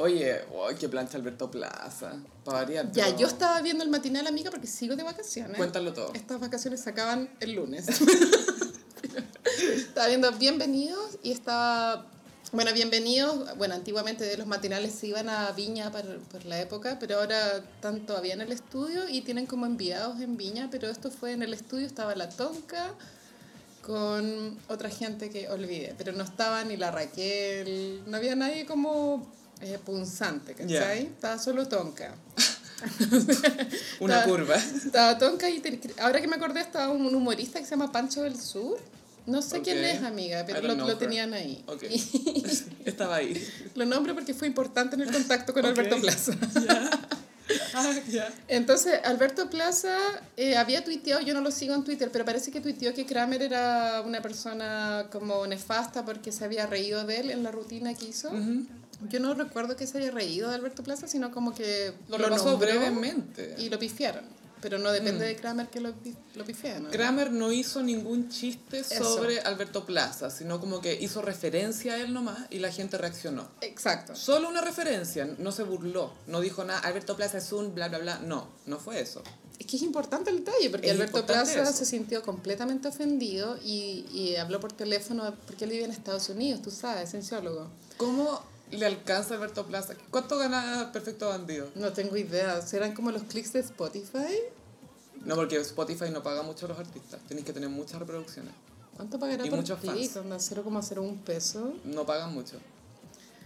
Oye, oh, qué plancha Alberto Plaza. Para variar. Ya, yo estaba viendo el matinal, amiga, porque sigo de vacaciones. Cuéntalo todo. Estas vacaciones se acaban el lunes. estaba viendo Bienvenidos y estaba... Bueno, Bienvenidos, bueno, antiguamente de los matinales se iban a Viña por, por la época, pero ahora están todavía en el estudio y tienen como enviados en Viña, pero esto fue en el estudio, estaba la Tonka con otra gente que olvidé, pero no estaba ni la Raquel, no había nadie como eh, punzante, ¿cachai? Ya. Estaba solo Tonka. Una Estaba- curva. Estaba Tonka y te- ahora que me acordé estaba un humorista que se llama Pancho del Sur. No sé Ok. quién es, amiga, pero lo, lo tenían ahí. Ok. Estaba ahí. Lo nombro porque fue importante en el contacto con Ok. Alberto Plaza. Ah, ya. Entonces, Alberto Plaza eh, había tuiteado, yo no lo sigo en Twitter, pero parece que tuiteó que Kramer era una persona como nefasta porque se había reído de él en la rutina que hizo. Yo no recuerdo que se haya reído de Alberto Plaza, sino como que Lo repasó nombró brevemente. Y lo pifiaron. Pero no depende Mm. de Kramer que lo, lo pifeen. ¿no? Kramer no hizo ningún chiste Eso. sobre Alberto Plaza, sino como que hizo referencia a él nomás y la gente reaccionó. Exacto. Solo una referencia, no se burló, no dijo nada, Alberto Plaza es un bla bla bla, no, no fue eso. Es que es importante el detalle, porque Es Alberto Plaza eso. se sintió completamente ofendido y, y habló por teléfono porque él vive en Estados Unidos, tú sabes, cienciólogo. ¿Cómo le alcanza a Alberto Plaza? ¿Cuánto gana Perfecto Bandido? No tengo idea, ¿serán como los clics de Spotify? No, porque Spotify no paga mucho a los artistas, tenéis que tener muchas reproducciones, ¿Cuánto pagará Y por muchos clic? fans. Onda 0,01 peso. no pagan mucho.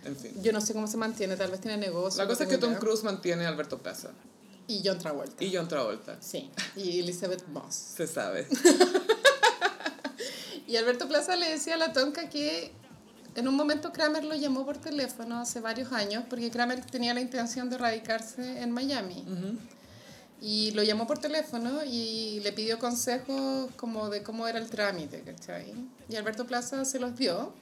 En fin. Yo no sé cómo se mantiene, tal vez tiene negocio. La no cosa es que Tom idea. Cruise mantiene a Alberto Plaza Y John Travolta. y John Travolta. Sí, y Elizabeth Moss. Se sabe. Y Alberto Plaza le decía a la tonca que en un momento Kramer lo llamó por teléfono hace varios años porque Kramer tenía la intención de radicarse en Miami. Y lo llamó por teléfono y le pidió consejos como de cómo era el trámite, ¿cachai? Y Alberto Plaza se los dio,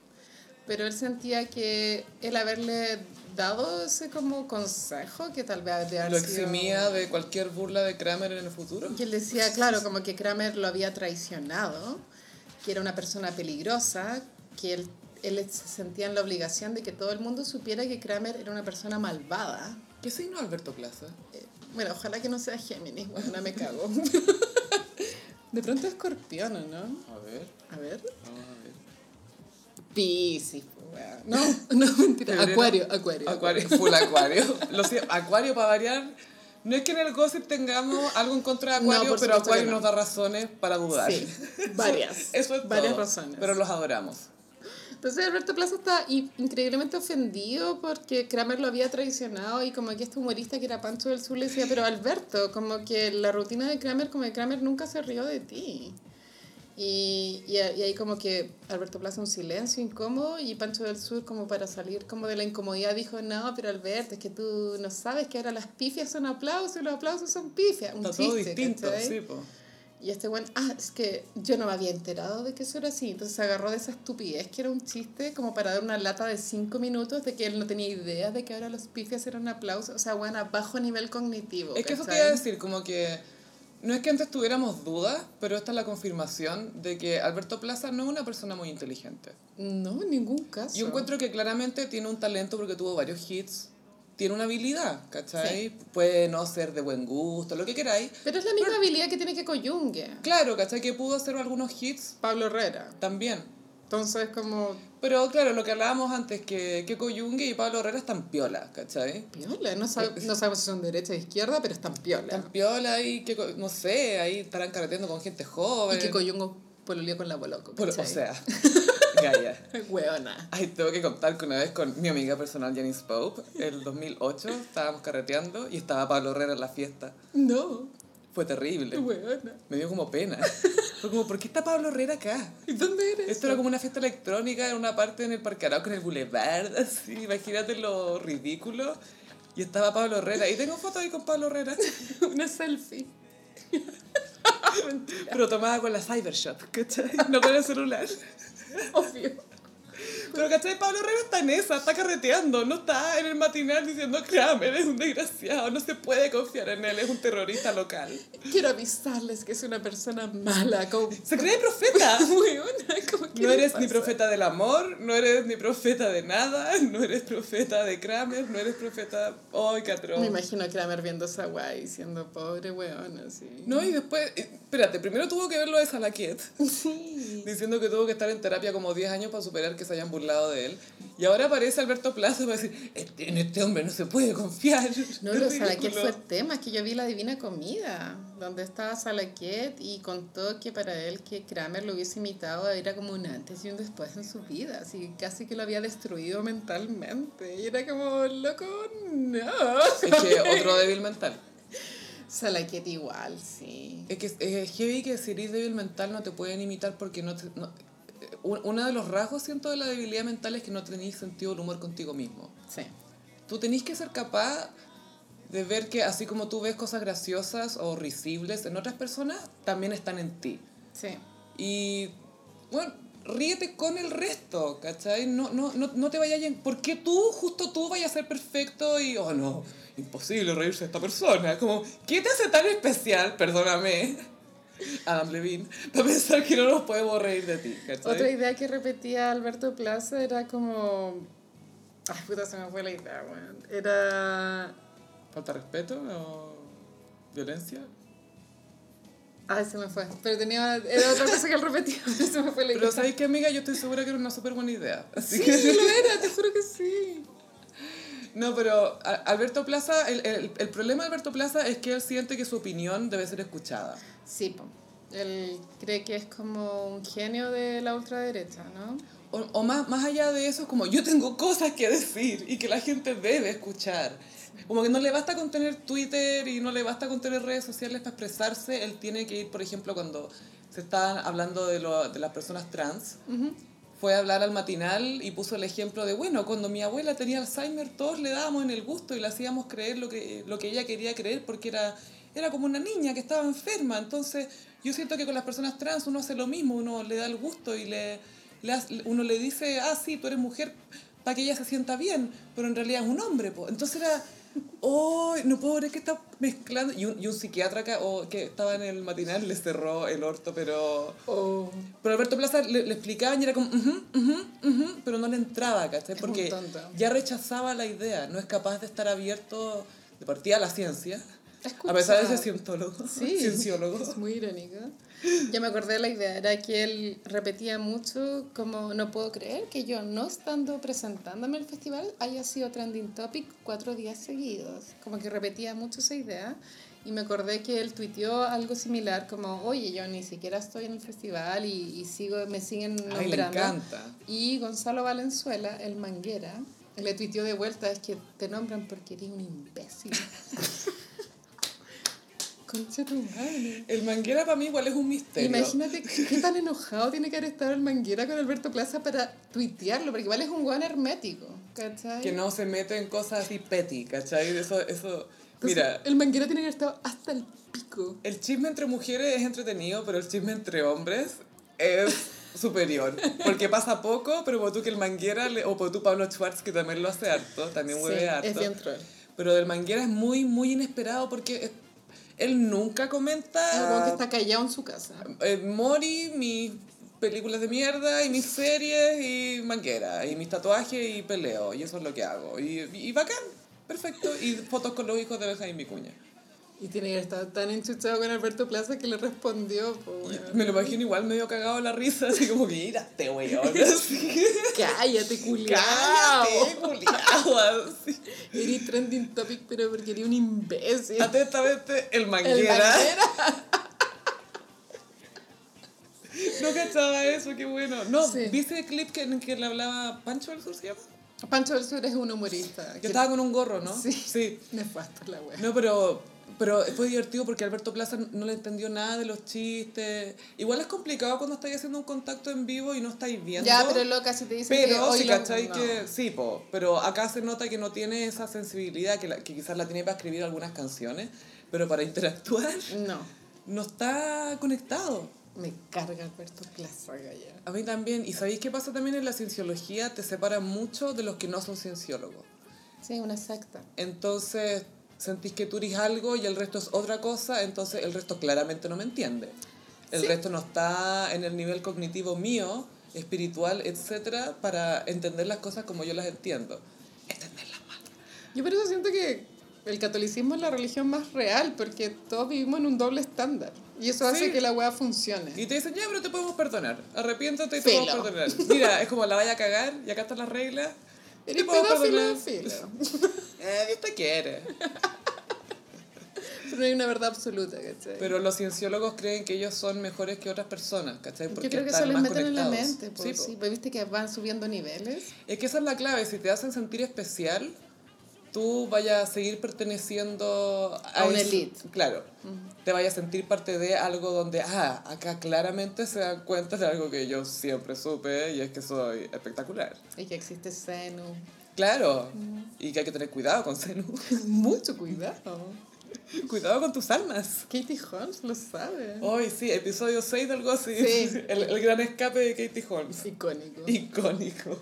pero él sentía que el haberle dado ese como consejo, que tal vez de Lo haber sido- eximía de cualquier burla de Kramer en el futuro. y él decía, claro, como que Kramer lo había traicionado, que era una persona peligrosa, que él, él se sentía en la obligación de que todo el mundo supiera que Kramer era una persona malvada. ¿Qué signo Alberto Plaza? Eh, bueno, ojalá que no sea Géminis, bueno, me cago. De pronto escorpión, ¿o ¿no? A ver, A ver. vamos a ver. Piscis, weá. No, no, mentira. Febrero. Acuario, acuario. Acuario, full acuario. Lo siento, acuario para variar. No es que en el gossip tengamos algo en contra de No, Acuario, por pero Acuario no. nos da razones para dudar. Sí, varias. Eso es varias todo, razones. Pero los adoramos. Entonces Alberto Plaza está increíblemente ofendido porque Kramer lo había traicionado y como que este humorista que era Pancho del Sur le decía, pero Alberto, como que la rutina de Kramer, como que Kramer nunca se rió de ti. Y, y, ahí como que Alberto Plaza un silencio incómodo y Pancho del Sur como para salir como de la incomodidad dijo, no, pero Alberto, es que tú no sabes que ahora las pifias son aplausos y los aplausos son pifias. Un Está todo chiste, distinto, ¿cachai? sí, po. Y este buen, ah, es que yo no me había enterado de que eso era así. Entonces se agarró de esa estupidez que era un chiste como para dar una lata de cinco minutos de que él no tenía idea de que ahora los pifias eran un aplauso. O sea, bueno, a bajo nivel cognitivo. Es que eso te ¿cachai? iba a decir, como que no es que antes tuviéramos dudas, pero esta es la confirmación de que Alberto Plaza no es una persona muy inteligente. No, en ningún caso. Yo encuentro que claramente tiene un talento porque tuvo varios hits, tiene una habilidad, ¿cachai? Puede no ser de buen gusto, lo que queráis. Pero es la misma habilidad que tiene que Coyungue. Claro, ¿cachai? Que pudo hacer algunos hits Pablo Herrera. también. Entonces, como, Pero claro, lo que hablábamos antes, que Keiko Yungue y Pablo Herrera están piola, ¿cachai? piola, no, sab- no sabemos si son derecha o izquierda, pero están piola. Están piola y que, no sé, ahí estarán carreteando con gente joven. Y que Coyungo pololeó con la Boloco, Por- o ¿cachai? sea, Gaia. Hueona. Ay, tengo que contar que una vez con mi amiga personal Janice Pope, el 2008, estábamos carreteando y estaba Pablo Herrera en la fiesta. No, Fue terrible. hueona. Me dio como pena. Fue como, ¿por qué está Pablo Herrera acá? ¿Y dónde eres? Esto era como una fiesta electrónica en una parte en el Parque Arauco, en el Boulevard, así, imagínate lo ridículo. Y estaba Pablo Herrera, y tengo fotos ahí con Pablo Herrera, una selfie. pero tomada con la Cybershot, ¿cachai? No con el celular. Obvio. Pero, ¿cachai? Pablo Herrera está en esa, está carreteando, no está en el matinal diciendo, Kramer es un desgraciado, no se puede confiar en él, es un terrorista local. Quiero avisarles que es una persona mala. Como... Se cree profeta. No eres ni profeta del amor, no eres ni profeta de nada, no eres profeta de Kramer, no eres profeta... ¡Ay, atroz! Me imagino a Kramer viendo esa guay diciendo pobre weona, así. No, y después, eh, espérate, primero tuvo que verlo de Salaquet, Sí. diciendo que tuvo que estar en terapia como 10 años para superar que se hayan burlado de él. Y ahora aparece Alberto Plaza para decir, "Este- en este hombre no se puede confiar. No, lo Salaquet fue tema, es que yo vi La Divina Comida, donde estaba Salaquet y contó que para él que Kramer lo hubiese imitado era como un antes y un después en su vida, así casi que lo había destruido mentalmente. Y era como, loco, no. Es que otro débil mental. Salaquet igual, sí. Es que es heavy que si eres débil mental no te pueden imitar porque no te... no- uno de los rasgos, siento, de la debilidad mental es que no tenéis sentido del humor contigo mismo. Sí. Tú tenés que ser capaz de ver que así como tú ves cosas graciosas o risibles en otras personas, también están en ti. Sí. Y, bueno, ríete con el resto, ¿cachai? No, no, no, no te vayas... ¿Por qué tú, justo tú, vayas a ser perfecto y, oh, no, imposible reírse de esta persona? Como, ¿qué te hace tan especial, perdóname, Adam Levine, para pensar que no nos podemos reír de ti, ¿cachai? Otra idea que repetía Alberto Plaza era como... Ay, puta, se me fue la idea, weón. Era... ¿Falta respeto o violencia? Ay, se me fue. Pero tenía... Era otra cosa que él repetía, pero se me fue la idea. Pero ¿sabes qué, amiga? Yo estoy segura que era una súper buena idea. Así Sí, que... lo era, te juro que sí. No, pero Alberto Plaza, el, el, el problema de Alberto Plaza es que él siente que su opinión debe ser escuchada. Sí. Él cree que es como un genio de la ultraderecha, ¿no? O, o más, más allá de eso, es como yo tengo cosas que decir y que la gente debe escuchar. Como que no le basta con tener Twitter y no le basta con tener redes sociales para expresarse. Él tiene que ir, por ejemplo, cuando se estaban hablando de, lo, de las personas trans, fue a hablar al matinal y puso el ejemplo de, bueno, cuando mi abuela tenía Alzheimer, todos le dábamos en el gusto y le hacíamos creer lo que, lo que ella quería creer porque era, era como una niña que estaba enferma. Entonces, yo siento que con las personas trans uno hace lo mismo, uno le da el gusto y le, le hace- uno le dice, ah, sí, tú eres mujer para que ella se sienta bien, pero en realidad es un hombre. po. Entonces era, oh, no puedo creer que está mezclando. Y un, y un psiquiatra acá, oh, que estaba en el matinal le cerró el orto, pero... O... Pero Alberto Plaza le, le explicaban y era como, ujú, ujú, ujú, pero no le entraba, ¿cachai? Porque ya rechazaba la idea, no es capaz de estar abierto de partida a la ciencia, a pesar de ser cientólogo, Sí, cienciólogo. es muy irónico. Ya me acordé de la idea, era que él repetía mucho como no puedo creer que yo no estando presentándome al festival haya sido trending topic cuatro días seguidos. Como que repetía mucho esa idea y me acordé que él tuiteó algo similar como oye yo ni siquiera estoy en el festival y, y sigo me siguen Ay, nombrando. encanta. Y Gonzalo Valenzuela, el manguera, le tuiteó de vuelta, es que te nombran porque eres un imbécil. Concha tu madre. El manguera para mí igual es un misterio. Imagínate qué tan enojado tiene que haber estado el manguera con Alberto Plaza para tuitearlo, porque igual es un guan hermético, ¿cachai? Que no se mete en cosas así petty, ¿cachai? Eso, eso, Entonces, mira, El manguera tiene que haber estado hasta el pico. el chisme entre mujeres es entretenido, pero el chisme entre hombres es superior. Porque pasa poco, pero por tú que el manguera, le- o por tú Pablo Schwartz, que también lo hace harto, también Sí, hueve harto. es bien troll. Pero del manguera es muy, muy inesperado porque es- él nunca comenta como que está callado en su casa. eh, Mori, mis películas de mierda y mis series y manguera y mis tatuajes y peleo y eso es lo que hago. Y, y bacán, perfecto. Y fotos con los hijos de Benjamín Vicuña. Y tiene que estar tan enchuchado con Alberto Plaza que le respondió. po. Me lo imagino igual medio cagado la risa, así como que mírate, weón. Cállate, culiao. Cállate, culiao. Eres trending topic, pero porque eres un imbécil. Atentamente, el El manguera. No cachaba eso, qué bueno. No, Sí. ¿viste el clip que, en que le hablaba Pancho del Sur, se llama? Pancho del Sur es un humorista. Que estaba con un gorro, ¿no? Sí. Sí. Nefasto la wea. No, pero, pero fue divertido porque Alberto Plaza no le entendió nada de los chistes. Igual es complicado cuando estáis haciendo un contacto en vivo y no estáis viendo. Ya, pero loca, si te dicen que Pero hoy si cachai no. que sí, po, pero acá se nota que no tiene esa sensibilidad, que, la- que quizás la tiene para escribir algunas canciones, pero para interactuar No. no está conectado. Me carga Alberto Plaza, gaya. A mí también, y ¿sabéis qué pasa también en la cienciología? Te separa mucho de los que no son cienciólogos. Sí, una secta. Entonces sentís que tú eres algo y el resto es otra cosa, entonces el resto claramente no me entiende. El Sí. resto no está en el nivel cognitivo mío, espiritual, etcétera, para entender las cosas como yo las entiendo. Entenderlas mal. Yo por eso siento que el catolicismo es la religión más real, porque todos vivimos en un doble estándar. Y eso hace Sí. que la weá funcione. Y te dicen, ya, pero te podemos perdonar. Arrepiéntate y te Filo. podemos perdonar. Mira, es como la vaya a cagar y acá están las reglas. Eres Te pedófilo, filo. Eh, Dios te quiere. Pero no hay una verdad absoluta, ¿cachai? Pero los cienciólogos creen que ellos son mejores que otras personas, ¿cachai? Yo Porque creo que están eso les meten en la conectados. mente, pues, Sí, sí, pues viste que van subiendo niveles. Es que esa es la clave, si te hacen sentir especial, tú vayas a seguir perteneciendo a, A una elite. Claro, te vayas a sentir parte de algo donde, ah, acá claramente se dan cuenta de algo que yo siempre supe y es que soy espectacular. Y que existe seno. Claro, y que hay que tener cuidado con Zenu. Mucho cuidado. cuidado con tus almas. Katie Holmes lo sabe. Hoy sí, episodio 6 del Gossip. Sí. El, el gran escape de Katie Holmes. Icónico. Icónico.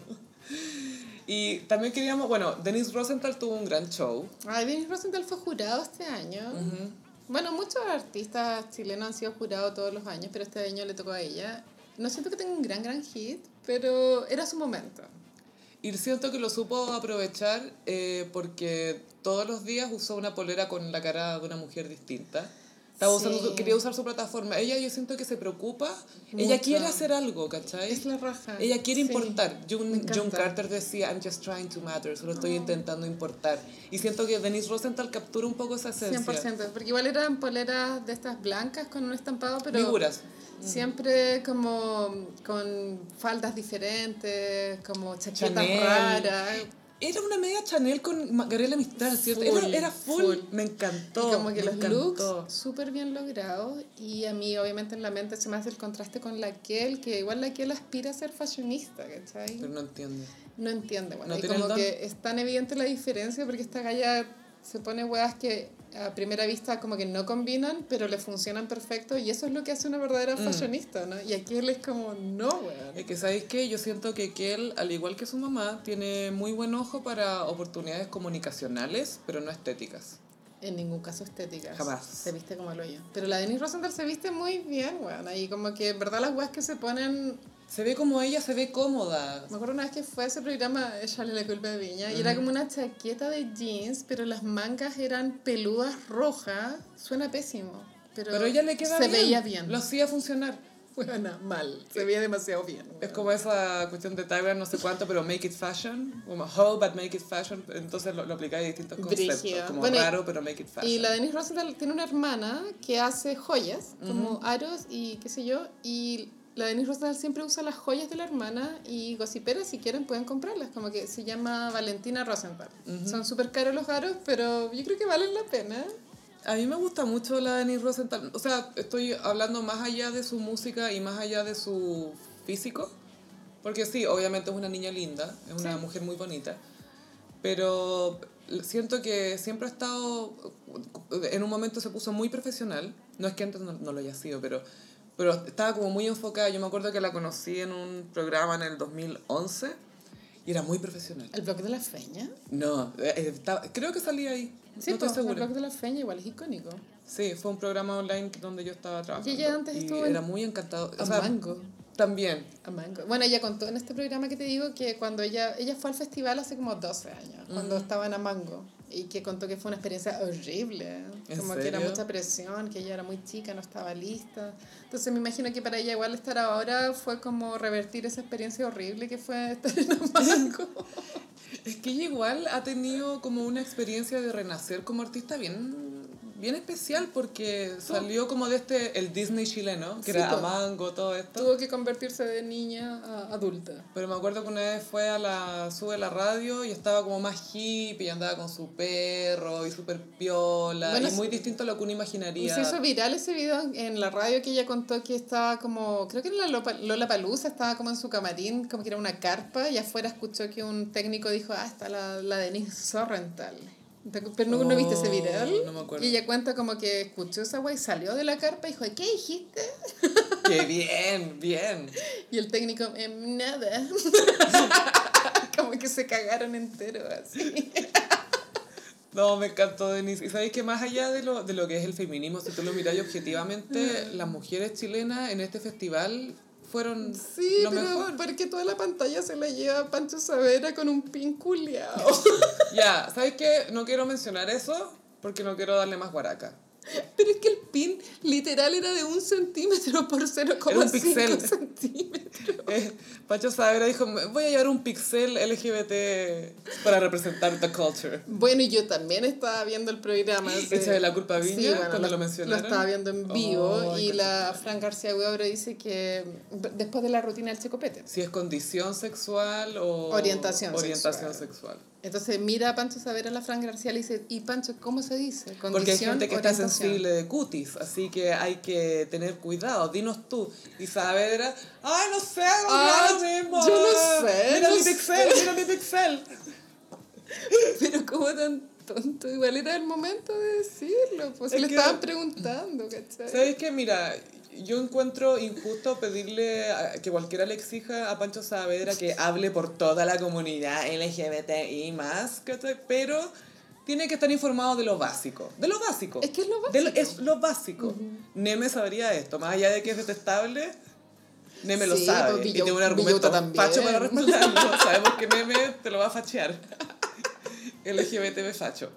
Y también queríamos, bueno, Denise Rosenthal tuvo un gran show. Ay, Dennis Rosenthal fue jurado este año. Bueno, muchos artistas chilenos han sido jurados todos los años, pero este año le tocó a ella. No siento que tenga un gran, gran hit, pero era su momento. Y siento que lo supo aprovechar eh, porque todos los días usó una polera con la cara de una mujer distinta. Estaba Sí. usando quería usar su plataforma. Ella yo siento que se preocupa. Ella Mucho. quiere hacer algo, ¿cachai? Es la raja. Ella quiere importar. June. June Carter decía, I'm just trying to matter, solo estoy intentando importar. Y siento que Denise Rosenthal captura un poco esa esencia. 100%, porque igual eran poleras de estas blancas con un estampado, pero Figuras. siempre como con faldas diferentes, como chaquetas raras. Era una media Chanel con Gabriela Mistral, ¿cierto? Full, era, era full. full. Me encantó. Y como que me los encantó. looks súper bien logrados. Y a mí, obviamente, en la mente se me hace el contraste con la Kel, que igual la Kel aspira a ser fashionista, ¿cachai? Pero no entiende. No entiende, bueno. No y como que es tan evidente la diferencia porque esta galla se pone huevas que a primera vista como que no combinan, pero le funcionan perfecto. Y eso es lo que hace una verdadera Mm. fashionista, ¿no? Y aquí él es como, no, weón. Es que, ¿sabéis qué? Yo siento que Kel, al igual que su mamá, tiene muy buen ojo para oportunidades comunicacionales, pero no estéticas. En ningún caso estética. Jamás. Se viste como lo yo. Pero la Denise Rosenthal se viste muy bien, weón. Ahí como que, en verdad, las weas que se ponen Se ve como ella, se ve cómoda. Me acuerdo una vez que fue a ese programa, Echarle la culpa de Viña, y era como una chaqueta de jeans, pero las mangas eran peludas rojas. Suena pésimo. Pero, Pero ella le queda se bien. veía bien. Lo hacía funcionar. Bueno, mal. Se veía demasiado bien. Es como esa cuestión de Tyler, no sé cuánto, pero make it fashion. Como how, but make it fashion. Entonces lo, lo aplicáis a distintos conceptos. Brígido. Como Bueno, raro, pero make it fashion. Y la Denise Rosenthal tiene una hermana que hace joyas, como aros y qué sé yo, y la Denise Rosenthal siempre usa las joyas de la hermana y gossiperas si quieren pueden comprarlas, como que se llama Valentina Rosenthal. Son súper caros los aros, pero yo creo que valen la pena. A mí me gusta mucho la Denise Rosenthal. O sea, estoy hablando más allá de su música y más allá de su físico. Porque sí, obviamente es una niña linda, es una mujer muy bonita. Pero siento que siempre ha estado, en un momento se puso muy profesional. No es que antes no, no lo haya sido, pero, pero estaba como muy enfocada. Yo me acuerdo que la conocí en un programa en el 2011 y era muy profesional. ¿El blog de la feña? No, eh, eh, estaba- creo que salía ahí. Sí, no estoy el blog de la feña igual es icónico. Sí, fue un programa online donde yo estaba trabajando. ella antes estuvo en- era muy encantado. A O sea, Mango. También. A Mango. Bueno, ella contó en este programa que te digo que cuando ella, ella fue al festival hace como 12 años, cuando estaba en Amango, y que contó que fue una experiencia horrible, ¿En como que era serio? mucha presión, que ella era muy chica, no estaba lista. Entonces me imagino que para ella igual estar ahora fue como revertir esa experiencia horrible que fue estar en Amango. Es que ella igual ha tenido como una experiencia de renacer como artista bien, bien especial porque salió como de este, el Disney chileno, que Sí, era po. Amango, todo esto. Tuvo que convertirse de niña a adulta. Pero me acuerdo que una vez fue a la, sube la radio y estaba como más hippie y andaba con su perro y súper piola Bueno, y muy distinto a lo que uno Y imaginaría. se hizo viral ese video en la radio que ella contó que estaba como, creo que en la Lola Palusa, estaba como en su camarín, como que era una carpa, y afuera escuchó que un técnico dijo, ah, está la, la Denise Sorrental. Pero no, no viste ese Oh, video. no me acuerdo. Y ella cuenta como que escuchó esa wey, salió de la carpa y dijo, ¿qué dijiste? ¡Qué bien, bien! Y el técnico, "Em, nada. como que se cagaron entero así. No, me encantó Denise. Y sabéis que más allá de lo, de lo que es el feminismo, si tú lo miras objetivamente, las mujeres chilenas en este festival fueron Sí, lo pero mejor. porque toda la pantalla se la lleva Pancho Savera con un pin culiao. Ya, ¿sabes qué? No quiero mencionar eso porque no quiero darle más guaraca. Pero es que el pin literal era de un centímetro por 0,5 pixel. centímetros. Eh, Pacho Saavedra dijo, "Me voy a llevar un pixel LGBT para representar the culture. Bueno, y yo también estaba viendo el programa. ese- Échale la culpa a Viña cuando lo mencionaron. Lo estaba viendo en vivo Oh, y la Fran García Huebro dice que después de la rutina del checopete. Si es condición sexual o Orientación orientación sexual. sexual. Entonces mira a Pancho Savera a la Fran García y le dice, ¿y Pancho cómo se dice? Porque hay gente que está orientación". sensible de cutis, así que hay que tener cuidado. Dinos tú. Y Saavedra, ay, no sé, no Ah, mismo. yo no sé, Mira no mi sé". pixel, mira mi pixel. Pero como tan tonto, igual era el momento de decirlo, pues Es le que- estaban preguntando, ¿cachai? ¿Sabes qué? Mira, yo encuentro injusto pedirle a- que cualquiera le exija a Pancho Saavedra que hable por toda la comunidad LGBTI más. Pero tiene que estar informado de lo básico. De lo básico. Es que es lo básico. es lo básico. Neme sabría esto, más allá de que es detestable. Neme lo sabe pues, y tiene un argumento también. facho para respaldarlo. Sabemos que Neme te lo va a fachear. LGBT me facho.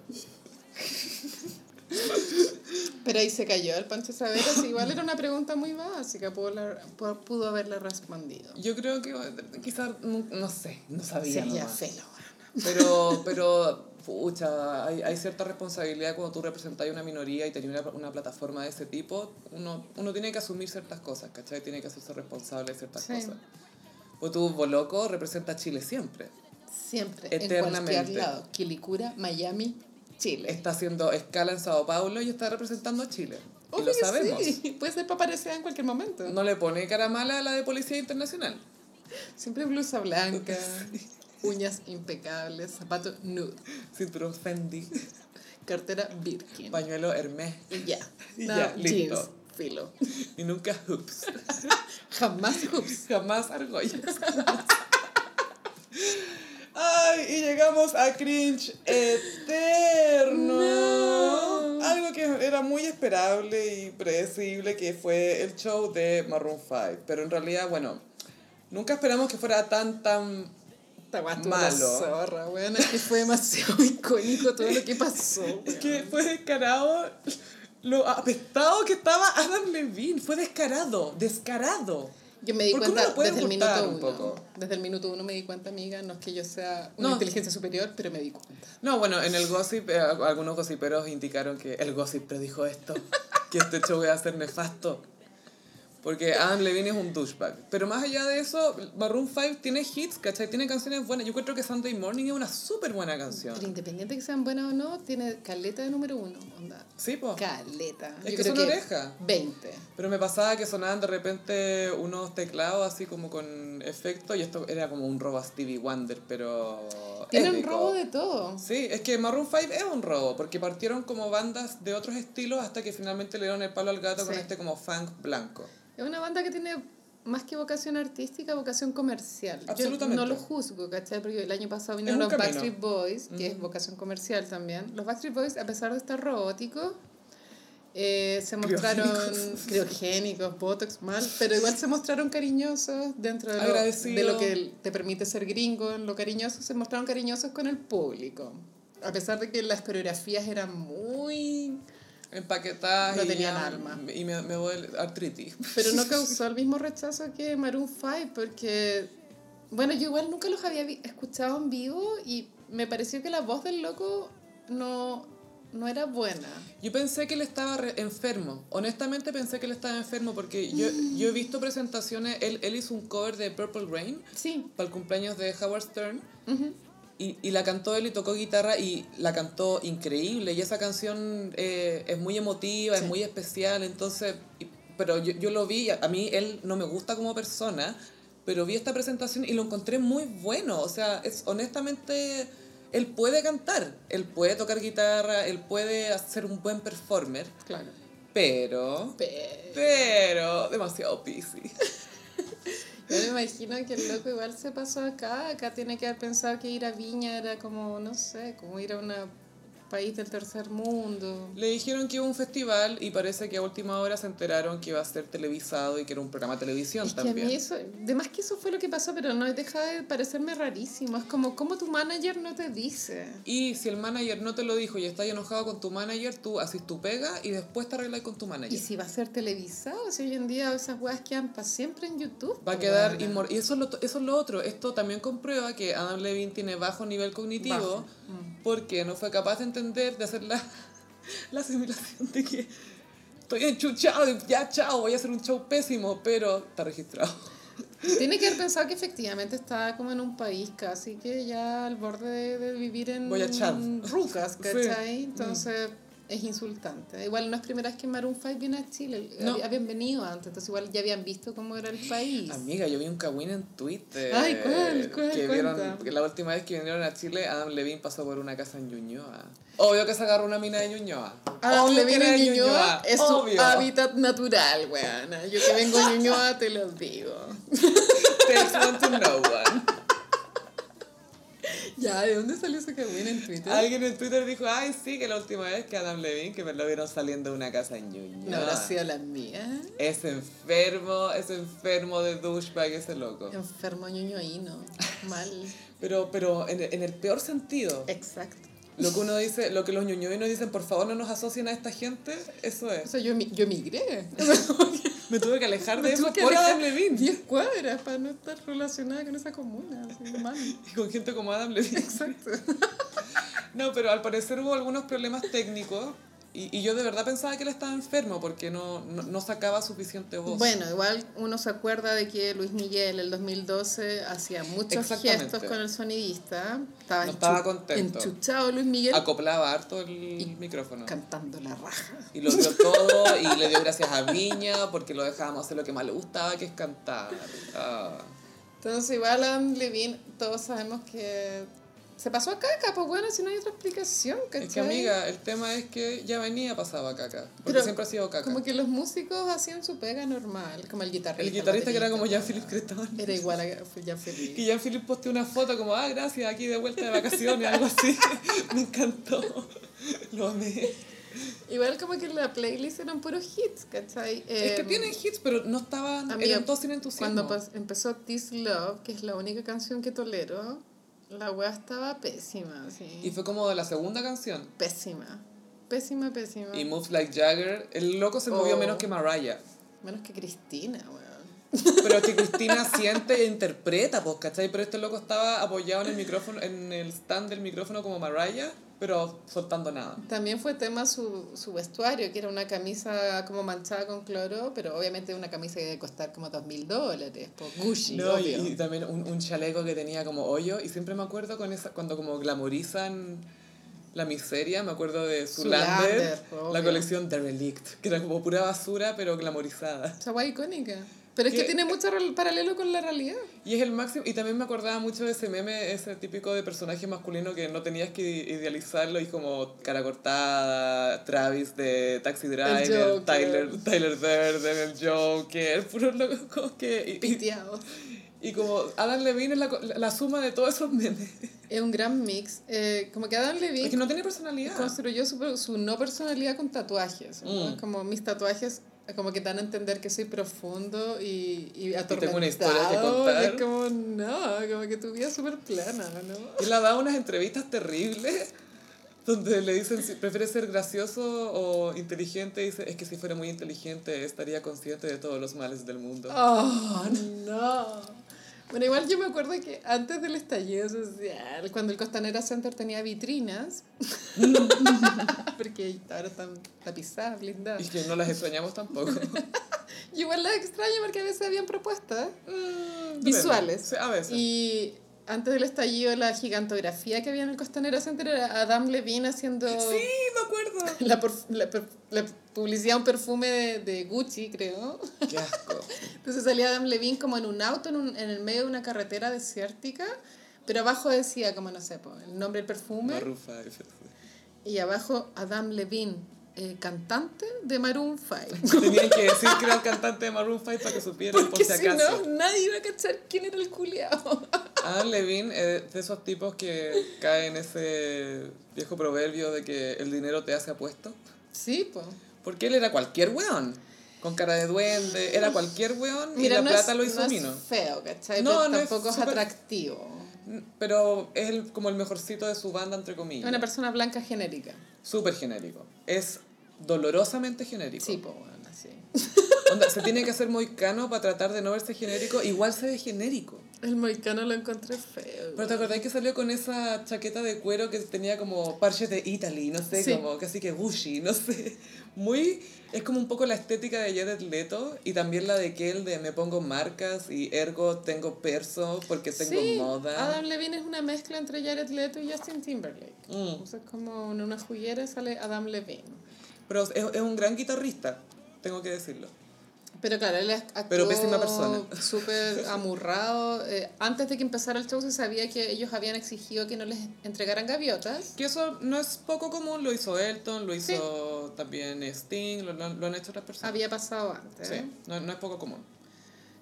Pero ahí se cayó el Pancho Savera, sí, igual era una pregunta muy básica, pudo, la- pudo, haberla respondido. Yo creo que quizás, no, no sé, no sabía. nomás. felo. Pero, pero, pucha, hay, hay cierta responsabilidad cuando tú representas a una minoría y tenías una, una plataforma de ese tipo. Uno, uno tiene que asumir ciertas cosas, ¿cachai? Tiene que hacerse responsable de ciertas Sí. cosas. Pues tú, Boloco, representa a Chile siempre. Siempre, en Eternamente. cualquier lado. Quilicura, Miami, Chile. Está haciendo escala en Sao Paulo y está representando a Chile. y lo sabemos. sí, puede ser en cualquier momento. No le pone cara mala a la de Policía Internacional. Siempre blusa blanca, uñas impecables, zapatos nude, Cinturón Fendi, cartera Birkin. pañuelo Hermès Y ya. Y No, ya, jeans, listo. filo. y nunca hoops. Jamás hoops. Jamás argollas. Y llegamos a cringe eterno. No. Algo que era muy esperable y predecible, que fue el show de Maroon 5. Pero en realidad, bueno, nunca esperamos que fuera tan, tan... Malo. zorra, weón. Es que fue demasiado icónico todo lo que pasó. Es que fue descarado lo apestado que estaba Adam Levine. Fue descarado, descarado. Yo me di ¿Por qué uno cuenta desde el minuto un uno. poco? Desde el minuto uno me di cuenta, amiga. No es que yo sea una No. inteligencia superior, pero me di cuenta. No, bueno, en el gossip, eh, algunos gossiperos indicaron que el gossip predijo esto, que este show iba a ser nefasto. Porque Adam Levine es un douchebag. Pero más allá de eso, Maroon 5 tiene hits, ¿cachai? Tiene canciones buenas. Yo encuentro que Sunday Morning es una súper buena canción. Pero independiente que sean buenas o no, tiene caleta de número uno. Onda. Sí, po. Caleta. Es Yo que creo son oreja. 20. Pero me pasaba que sonaban de repente unos teclados así como con efecto y esto era como un robo a Stevie Wonder, pero... Tienen épico. robo de todo. Sí, es que Maroon 5 es un robo, porque partieron como bandas de otros estilos hasta que finalmente le dieron el palo al gato con este como funk blanco. Es una banda que tiene más que vocación artística, vocación comercial. Absolutamente. Yo no lo juzgo, ¿cachai? Porque el año pasado vinieron los camino. Backstreet Boys, que es vocación comercial también. Los Backstreet Boys, a pesar de estar robóticos, Eh, se mostraron criogénicos, botox, mal, pero igual se mostraron cariñosos dentro de lo, de lo que te permite ser gringo, en lo cariñoso, se mostraron cariñosos con el público. A pesar de que las coreografías eran muy... Empaquetadas No y tenían ya- alma. Y me, me duele artritis. Pero no causó el mismo rechazo que Maroon 5 porque, bueno, yo igual nunca los había escuchado en vivo y me pareció que la voz del loco no, no era buena. Yo pensé que él estaba re- enfermo. Honestamente pensé que él estaba enfermo porque yo, yo he visto presentaciones. Él, él hizo un cover de Purple Rain Sí. para el cumpleaños de Howard Stern. Y, y la cantó él y tocó guitarra y la cantó increíble. Y esa canción eh, es muy emotiva, Sí. es muy especial. Entonces, y- pero yo, yo lo vi, a mí él no me gusta como persona, pero vi esta presentación y lo encontré muy bueno. O sea, es honestamente, él puede cantar, él puede tocar guitarra, él puede ser un buen performer, Claro. pero... Pero Pero demasiado piscy. yo me imagino que el loco igual se pasó acá. Acá tiene que haber pensado que ir a Viña era como, no sé, como ir a un país del tercer mundo. Le dijeron que iba a un festival y parece que a última hora se enteraron que iba a ser televisado y que era un programa de televisión Es que a también. mí eso, de más que eso fue lo que pasó, pero no deja de parecerme rarísimo. Es como, ¿cómo tu manager no te dice? Y si el manager no te lo dijo y estás enojado con tu manager, tú haces tu pega y después te arreglas con tu manager. Y si va a ser televisado, si hoy en día esas weas quedan para siempre en YouTube. Va a quedar weona. inmor Y eso es, lo, eso es lo otro. Esto también comprueba que Adam Levine tiene bajo nivel cognitivo Bajo. Mm. porque no fue capaz de entender, de hacer la, la asimilación de que estoy enchuchado y ya chao, voy a hacer un show pésimo, pero está registrado. Tiene que haber pensado que efectivamente está como en un país casi que ya al borde de, de vivir en Chad. rucas, Sí. ¿cachai? Entonces es insultante. Igual no es primera vez que Maroon 5 viene a Chile. No. Hab- Habían venido antes, entonces igual ya habían visto cómo era el país. Amiga, yo vi un cagüín en Twitter. Ay, ¿cuál? ¿Cuál? Que vieron, que la última vez que vinieron a Chile, Adam Levine pasó por una casa en Ñuñoa. Obvio que se agarró una mina de Ñuñoa. Adam Obvio Levine en Ñuñoa es su obvio. hábitat natural, weana. Yo que vengo de Ñuñoa te lo digo. Takes one to know one. Ya, ¿de dónde salió ese cagüín en Twitter? Alguien en Twitter dijo, ay, sí, que la última vez que Adam Levine, que me lo vieron saliendo de una casa en Ñuñoa. No habrá sido la mía. Es enfermo, es enfermo de douchebag ese loco. Enfermo ñoñoíno. Mal. Pero, pero en, en el peor sentido. Exacto. Lo que uno dice, lo que los ñuñoinos dicen, por favor no nos asocien a esta gente, eso O es. sea, yo, yo migré. Me tuve que alejar de eso por Adam Levine. 10 cuadras para no estar relacionada con esa comuna. Así. Y con gente como Adam Levine. Exacto. No, pero al parecer hubo algunos problemas técnicos y, y yo de verdad pensaba que él estaba enfermo porque no, no, no sacaba suficiente voz. Bueno, igual uno se acuerda de que Luis Miguel el 2012 hacía muchos gestos con el sonidista. Estaba, No estaba enchu- contento. enchuchado Luis Miguel Acoplaba harto el micrófono. cantando la raja. Y lo dio todo y le dio gracias a Viña porque lo dejábamos hacer lo que más le gustaba, que es cantar. Ah. Entonces, igual Adam Levine, todos sabemos que se pasó a caca, pues bueno, si no hay otra explicación, ¿cachai? Es que amiga, el tema es que ya venía pasaba caca. Porque Pero siempre ha sido caca. Como que los músicos hacían su pega normal, como el guitarrista. El guitarrista que era como. Jean-Philippe Cretón. Era igual a Jean Philippe. Que Jean-Philippe posteó una foto como, ah, gracias, aquí de vuelta de vacaciones, algo así. Me encantó. Lo amé. Igual como que la playlist eran puros hits, ¿cachai? es que Em, tienen hits, pero no estaban, amiga, eran todos sin entusiasmo. Cuando empezó This Love, que es la única canción que tolero, la wea estaba pésima, sí. Y fue como de la segunda canción. Pésima. Pésima, pésima. Y Moves Like Jagger, el loco se movió Oh. menos que Mariah. Menos que Cristina, weón. Pero que Cristina siente e interpreta, pues, ¿cachai? Pero este loco estaba apoyado en el micrófono, en el stand del micrófono como Mariah, pero soltando nada. También fue tema su, su vestuario, que era una camisa como manchada con cloro, pero obviamente una camisa que debe costar como dos mil dólares, por Gucci, No, y, y también un, un chaleco que tenía como hoyo, y siempre me acuerdo con esa, cuando como glamorizan la miseria, me acuerdo de Zulander, la colección The Relict, que era como pura basura, pero glamorizada. Esa wea icónica. Pero es que ¿Qué? tiene mucho rel- paralelo con la realidad. Y es el máximo, y también me acordaba mucho de ese meme, ese típico de personaje masculino que no tenías que idealizarlo, y como cara cortada, Travis de Taxi Driver, Joker. Tyler, Tyler Durden, el Joker, puro loco como que... y- y- Piteado. Y como Adam Levine es la, la suma de todos esos memes. Es un gran mix. Eh, como que Adam Levine Es que no tiene personalidad. construyó su, su no personalidad con tatuajes. ¿no? Mm. Como mis tatuajes como que dan a entender que soy profundo y, y tengo una historia que atormentado, contar. y es como, no, como que tu vida es súper plana, ¿no? Y él ha dado unas entrevistas terribles donde le dicen si prefiere ser gracioso o inteligente. Y dice, es que si fuera muy inteligente estaría consciente de todos los males del mundo. Oh, no. Bueno, igual yo me acuerdo que antes del estallido social, cuando el Costanera Center tenía vitrinas, porque ahora están tapizadas, blindadas. Y que no las extrañamos tampoco. Igual las extraño porque a veces habían propuestas Depende. visuales. Sí, a veces. Y antes del estallido, la gigantografía que había en el Costanera Center era Adam Levine haciendo Sí, me acuerdo. la, la la publicidad un perfume de, de Gucci, creo. Qué asco. Entonces salía Adam Levine como en un auto en, un- en el medio de una carretera desértica, pero abajo decía, como no sé, el nombre del perfume. Maroon. Y abajo Adam Levine, eh, cantante de Maroon 5. Tenían que decir que era el cantante de Maroon 5 para que supieran por Porque si si acaso. no, nadie iba a cachar quién era el culiao. Adam Levine es de esos tipos que cae en ese viejo proverbio de que el dinero te hace apuesto. Sí, pues. Porque él era cualquier weón. Con cara de duende, era cualquier weón Mira, y la no plata es, lo hizo no mino. es feo, ¿cachai? No, Pero no es tampoco es, súper- atractivo. Pero es el- como el mejorcito de su banda, entre Es comillas. una persona blanca genérica. Súper genérico. Es dolorosamente genérico. Sí, pues, bueno, sí. Onda, se tiene que hacer muy cano para tratar de no verse genérico. Igual se ve genérico. El moicano lo encontré feo. Pero ¿te acordás que salió con esa chaqueta de cuero que tenía como parches de Italy? No sé, Sí. como casi que Gucci, no sé. Muy... Es como un poco la estética de Jared Leto y también la de Kel de me pongo marcas y ergo tengo perso porque tengo sí, moda. Adam Levine es una mezcla entre Jared Leto y Justin Timberlake. Mm. O sea, como en una juguera sale Adam Levine. Pero es, es un gran guitarrista, tengo que decirlo. Pero claro, él actuó Pero pésima persona. súper amurrado. Eh, antes de que empezara el show se sabía que ellos habían exigido que no les entregaran gaviotas. Que eso no es poco común, lo hizo Elton, lo hizo también Sting, lo, lo- lo han hecho otras personas. Había pasado antes. Sí, no, no es poco común.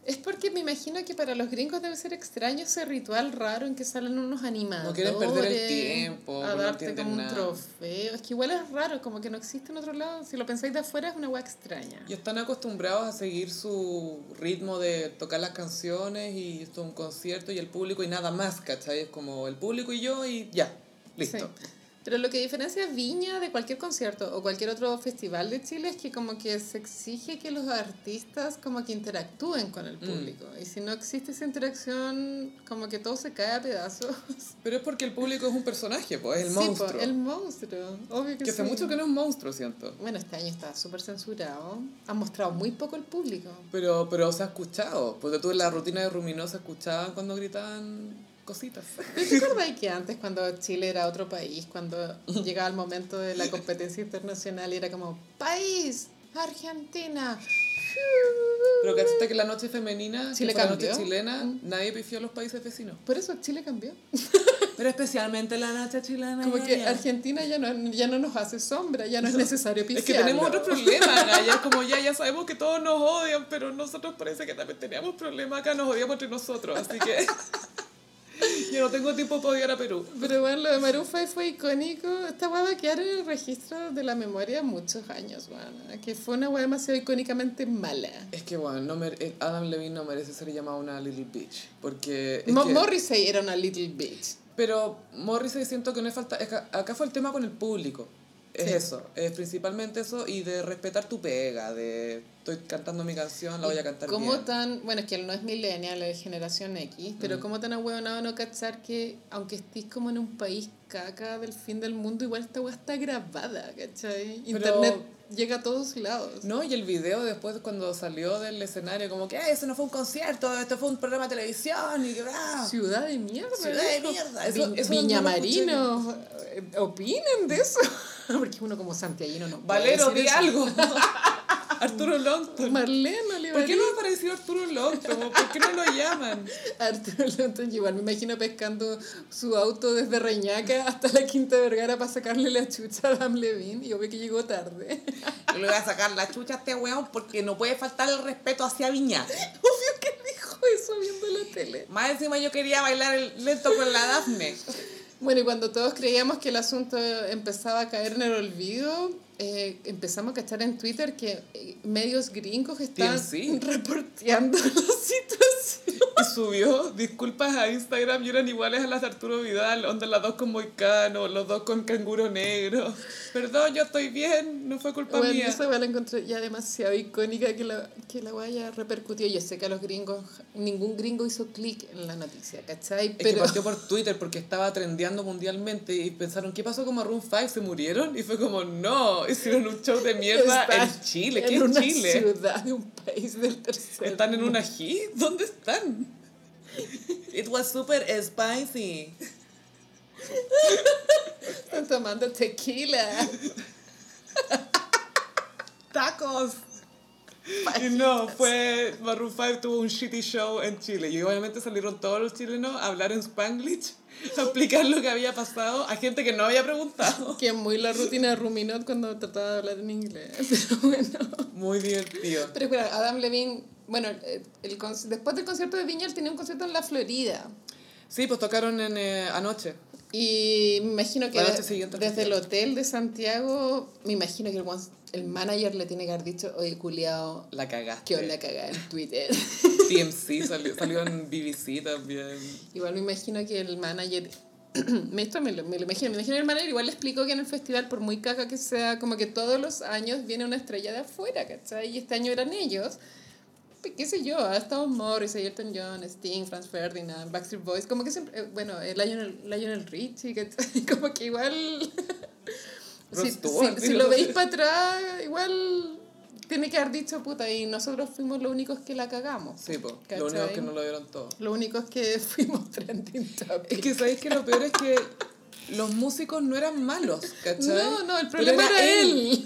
Es porque me imagino que para los gringos debe ser extraño ese ritual raro en que salen unos animadores. No quieren perder el tiempo, A no darte entienden como un nada. trofeo. Es que igual es raro, como que no existe en otro lado. Si lo pensáis de afuera es una hueá extraña. Y están acostumbrados a seguir su ritmo de tocar las canciones y esto es un concierto y el público y nada más, ¿cachai? Es como el público y yo y ya, listo. Sí. Pero lo que diferencia Viña de cualquier concierto o cualquier otro festival de Chile es que como que se exige que los artistas como que interactúen con Mm. el público. Y si no existe esa interacción, como que todo se cae a pedazos. Pero es porque el público es un personaje, pues, es el Sí, po, monstruo. el monstruo. Obvio que, Que hace sí. mucho que no es un monstruo, siento. Bueno, este año está súper censurado. Han mostrado muy poco el público. Pero, pero se ha escuchado. Porque tú en la rutina de Ruminosa escuchaban cuando gritaban cositas. ¿Pero te acuerdas que antes, cuando Chile era otro país, cuando llegaba el momento de la competencia internacional y era como, país, Argentina? Pero cachaste que la noche femenina, que Chile fue la noche chilena, nadie pifió a los países vecinos. Por eso Chile cambió. Pero especialmente la noche chilena. Como que Argentina ya no, ya no nos hace sombra, ya no es necesario Es que tenemos otro problema, Gaya. Es como ya, ya sabemos que todos nos odian, pero nosotros parece que también teníamos problemas acá, nos odiamos entre nosotros. Así que yo no tengo tiempo para odiar a Perú. Pero bueno, lo de Maroon 5 fue icónico. Esta hueá va a quedar en el registro de la memoria muchos años, bueno, Que fue una hueá demasiado icónicamente mala. Es que, bueno, no eh, Adam Levine no merece ser llamado una little bitch. Porque. Mo- que- Morrissey era una little bitch. Pero Morrissey siento que no es falta. es que acá fue el tema con el público. Es Sí. eso, es principalmente eso y de respetar tu pega, de estoy cantando mi canción, la voy a cantar ¿Cómo bien. tan, bueno, es que él no es millennial, es generación X, pero Mm. cómo tan ahueonado no cachar que aunque estés como en un país caca del fin del mundo, igual esta hueá está grabada, ¿cachai? Pero- Internet llega a todos lados. No, y el video después cuando salió del escenario, como que "Ay, eso no fue un concierto, esto fue un programa de televisión y que ah". Ciudad de mierda. Ciudad de mierda. Eso- Vi- eso Viña. Marino, eh, opinen de eso. Porque uno como santiaguino no puede Valero, di algo. Arturo Longton. Marlene Olivarí. ¿Por qué no apareció Arturo Longton? ¿Por qué no lo llaman? Arturo Longton, igual me imagino pescando su auto desde Reñaca hasta la Quinta Vergara para sacarle la chucha a Adam Levine y obvio que llegó tarde. Yo le voy a sacar la chucha a este weón porque no puede faltar el respeto hacia Viña. Obvio que dijo eso viendo la tele. Más encima yo quería bailar el lento con la Daphne. Bueno, y cuando todos creíamos que el asunto empezaba a caer en el olvido, eh, empezamos a cachar en Twitter que eh, medios gringos están reporteando la situación. Y subió disculpas a Instagram y eran iguales a las de Arturo Vidal, onda las dos con Moicano, los dos con canguro negro. Perdón, yo estoy bien, no fue culpa Bueno, mía. esa la encontré ya demasiado icónica que la, que la vaya repercutió. Yo sé que a los gringos, ningún gringo hizo clic en la noticia, ¿cachai? Es que Pero partió por Twitter porque estaba trendeando mundialmente y pensaron, ¿qué pasó con Maroon 5? ¿Se murieron? Y fue como, no, hicieron un show de mierda en Chile. ¿Qué en es una Chile? ciudad de un país del tercer ¿Están en una hit? ¿Dónde están? It was super spicy. Están tomando tequila. ¡Tacos! Y no, fue Maroon 5 tuvo un shitty show en Chile y obviamente salieron todos los chilenos a hablar en Spanglish, a explicar lo que había pasado a gente que no había preguntado. Que muy la rutina de Ruminot cuando trataba de hablar en inglés. Pero bueno. Muy divertido. Pero espera, Adam Levine, bueno, el, el después del concierto de Viña, él tenía un concierto en la Florida. Sí, pues tocaron en, eh, anoche. Y me imagino que al desde el hotel de Santiago, me imagino que el, el manager le tiene que haber dicho, oye, culiao, La cagaste. qué onda cagada en Twitter. TMC salió, salió en BBC también. igual me imagino que el manager, me, esto me lo, me lo imagino, me imagino que el manager igual le explicó que en el festival, por muy caca que sea, como que todos los años viene una estrella de afuera, ¿cachai? Y este año eran ellos. Pues, qué sé yo, ha estado Morris, Elton John, Sting, Franz Ferdinand, Backstreet Boys, como que siempre, eh, bueno, el Lionel, Lionel Richie, ¿cachai? como que igual... Si, si- lo veis para atrás, igual tiene que haber dicho, puta, y nosotros fuimos los únicos que la cagamos. Sí, pues. Lo único es que no lo vieron todo. Lo único es que fuimos trending topic. Es que sabéis que lo peor es que los músicos no eran malos, ¿cachai? No, no, el problema era, él.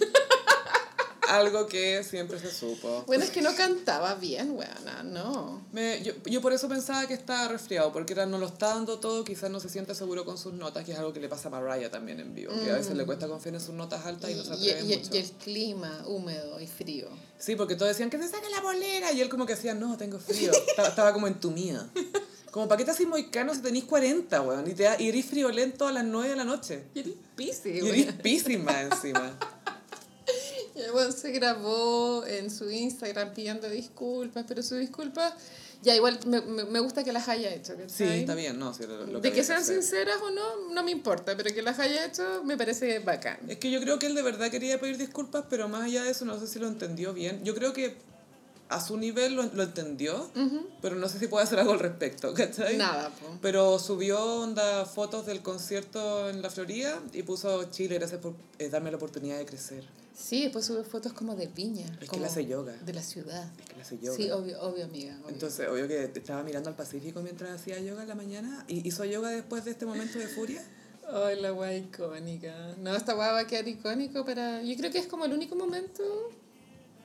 Algo que siempre se supo. Bueno, es que no cantaba bien, weona, no. Me- yo, yo por eso pensaba que estaba resfriado, porque era, no lo está dando todo, quizás no se siente seguro con sus notas, que es algo que le pasa a Mariah también en vivo, que a veces le cuesta confiar en sus notas altas y no se Y, atreve y- mucho. y el clima húmedo y frío. Sí, porque todos decían que se saque la bolera, y él como que hacía, no, tengo frío, estaba, estaba como entumida. Como, ¿para qué te haces moicano si tenís 40, weón? Y, te y eres friolento a las 9 de la noche. Y eres pisi, Y eres písima encima. Y el weón se grabó en su Instagram pidiendo disculpas, pero sus disculpas, ya igual me, me, me gusta que las haya hecho. Sí, está bien, no, sí, lo de que sean sinceras o no, no me importa, pero que las haya hecho me parece bacán. Es que yo creo que él de verdad quería pedir disculpas, pero más allá de eso no sé si lo entendió bien. Yo creo que a su nivel lo, lo entendió, pero no sé si puede hacer algo al respecto, ¿cachai? Nada, po. Pero subió onda fotos del concierto en la Florida y puso Chile, gracias por eh, darme la oportunidad de crecer. Sí, después sube fotos como de Viña. Es que como él hace yoga. De la ciudad. Es que él hace yoga. Sí, obvio, obvio, amiga. obvio. Entonces, obvio que estaba mirando al Pacífico mientras hacía yoga en la mañana y hizo yoga después de este momento de furia. Ay, la guay icónica. No, esta guay va a quedar icónico para... Yo creo que es como el único momento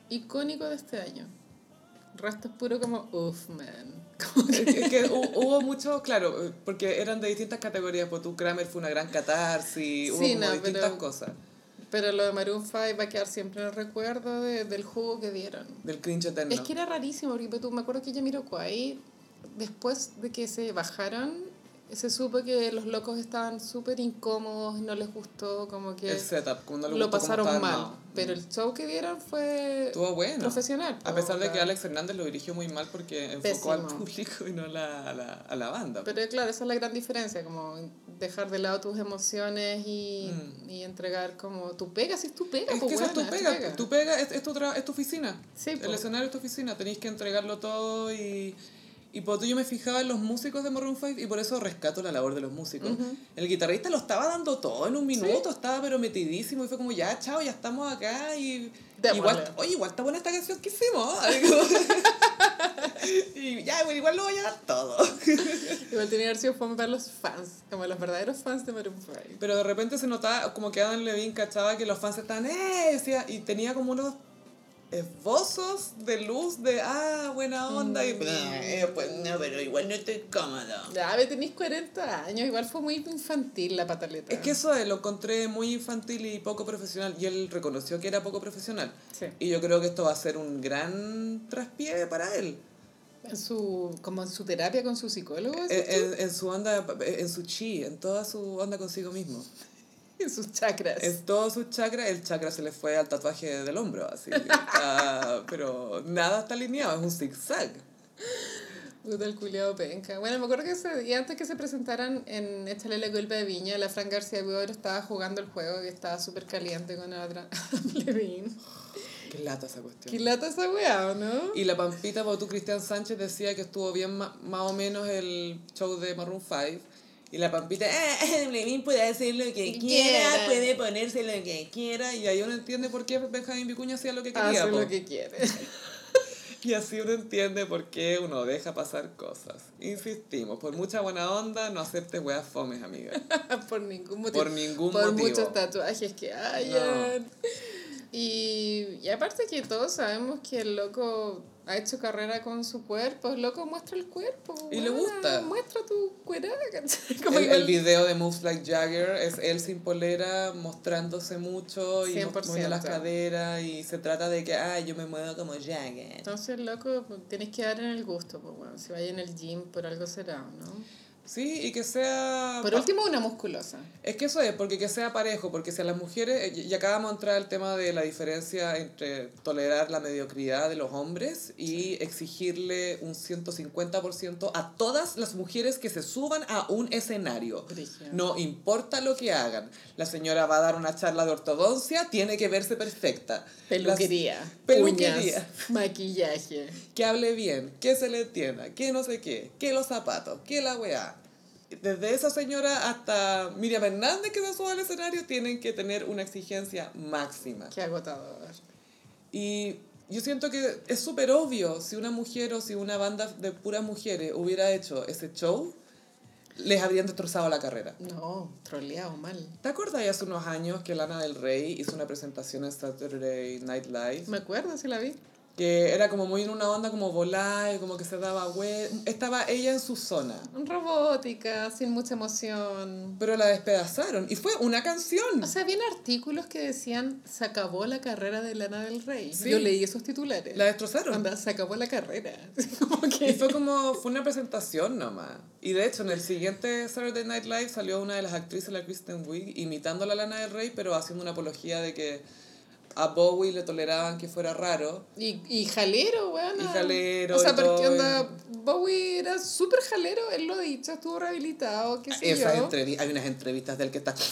icónico de este año. Resto es puro como, uff, man. Como que- Es que hu- hubo mucho, claro, porque eran de distintas categorías, pues tu Kramer fue una gran catarsis, hubo Sí, como no, distintas pero- cosas. Pero lo de Maroon 5 va a quedar siempre en el recuerdo de- del jugo que dieron. Del cringe eterno. Es que era rarísimo, porque tú, me acuerdo que Jamiroquai, después de que se bajaron, se supo que los locos estaban súper incómodos, no les gustó, como que el setup, no lo pasaron mal. armado. Pero el show que dieron fue Estuvo bueno. profesional. A pesar de que. Alex Hernández lo dirigió muy mal porque enfocó al público y no a la, a la, a la banda. Pero claro, esa es la gran diferencia, como dejar de lado tus emociones y, y entregar como tu pega, si es tu pega, Mm. es pues que eso es tu pega, tu pega es, es, tu, tra- es tu oficina. Sí, el escenario es tu oficina, tenéis que entregarlo todo y... Y por eso yo me fijaba en los músicos de Maroon 5 y por eso rescato la labor de los músicos. El guitarrista lo estaba dando todo en un minuto, estaba pero metidísimo y fue como, ya, chao, ya estamos acá y... Démosle. Igual, oye, igual está buena esta canción que hicimos. Y ya, bueno, igual lo voy a dar todo. Igual tenía que haber sido fome para los fans, como los verdaderos fans de Maroon 5. Pero de repente se notaba como que Adam Levine cachaba que los fans estaban, ¡eh! Y tenía como unos esbozos de luz de, ah, buena onda. Y eh, pues no, pero igual no estoy cómodo. Ya, tenéis 40 años, igual fue muy infantil la pataleta. Es que eso eh, lo encontré muy infantil y poco profesional. Y él reconoció que era poco profesional. Sí. Y yo creo que esto va a ser un gran traspié para él. En su, como en su terapia con su psicólogo. En, ¿sí? en- en su onda, en su chi, en toda su onda consigo mismo. En sus chakras. En todos sus chakras, el chakra se le fue al tatuaje del hombro, así. Está- pero nada está alineado, es un zigzag. Puta el culiado penca. Bueno, me acuerdo que ese día antes que se presentaran en Échale la culpa de Viña, la Fran García Buor estaba jugando el juego y estaba súper caliente con la otra Levin. Qué lata esa cuestión. Qué lata esa weá, ¿o no? Y la Pampita Bautú Cristian Sánchez decía que estuvo bien más o menos el show de Maroon 5. Y la Pampita, ah, Levin puede hacer lo que Quiera. quiera, puede ponerse lo que quiera. Y ahí uno entiende por qué Benjamín Vicuña hacía lo que quería. Hace po. lo que quiere. Y así uno entiende por qué uno deja pasar cosas. Insistimos, por mucha buena onda, no aceptes weas fomes, amiga. por ningún motivo. Por ningún Por motivo. muchos tatuajes que hayan. Y, y aparte que todos sabemos que el loco ha hecho carrera con su cuerpo, el loco muestra el cuerpo. Y le weona, gusta. Muestra tu cuerada, El, video de Moves Like Jagger es él sin polera mostrándose mucho y 100%. moviendo las caderas y se trata de que, ah, yo me muevo como Jagger. Entonces, loco, tienes que dar en el gusto, pues bueno, si vaya en el gym por algo será, ¿no? Sí, y que sea... Por último, una musculosa. Es que eso es, porque que sea parejo, porque si a las mujeres, y y acá vamos a entrar al tema de la diferencia entre tolerar la mediocridad de los hombres y exigirle un 150% a todas las mujeres que se suban a un escenario. No importa lo que hagan. La señora va a dar una charla de ortodoncia, tiene que verse perfecta. Peluquería, Las- peluquería. uñas, maquillaje. Que hable bien, que se le entienda, que no sé qué, que los zapatos, que la weá. Desde esa señora hasta Miriam Hernández que se sube al escenario tienen que tener una exigencia máxima. Qué agotador. Y yo siento que es súper obvio si una mujer o si una banda de puras mujeres hubiera hecho ese show, les habrían destrozado la carrera. No, troleado mal. ¿Te acuerdas hace unos años que Lana del Rey hizo una presentación en Saturday Night Live? Me acuerdo, si la vi. Que era como muy en una onda como volar, como que se daba hue- Estaba ella en su zona. Robótica, sin mucha emoción. Pero la despedazaron. Y fue una canción. O sea, habían artículos que decían se acabó la carrera de Lana del Rey. Sí. Yo leí esos titulares. La destrozaron. Onda, se acabó la carrera. Como Y que... fue como, fue una presentación nomás. Y de hecho, en el siguiente Saturday Night Live salió una de las actrices, la Kristen Wiig, imitando a la Lana del Rey, pero haciendo una apología de que a Bowie le toleraban que fuera raro. Y, y jalero, weón. Y jalero O sea, porque onda, Bowie era súper jalero, él lo ha dicho, estuvo rehabilitado, qué sé Esas yo. hay unas entrevistas del que está...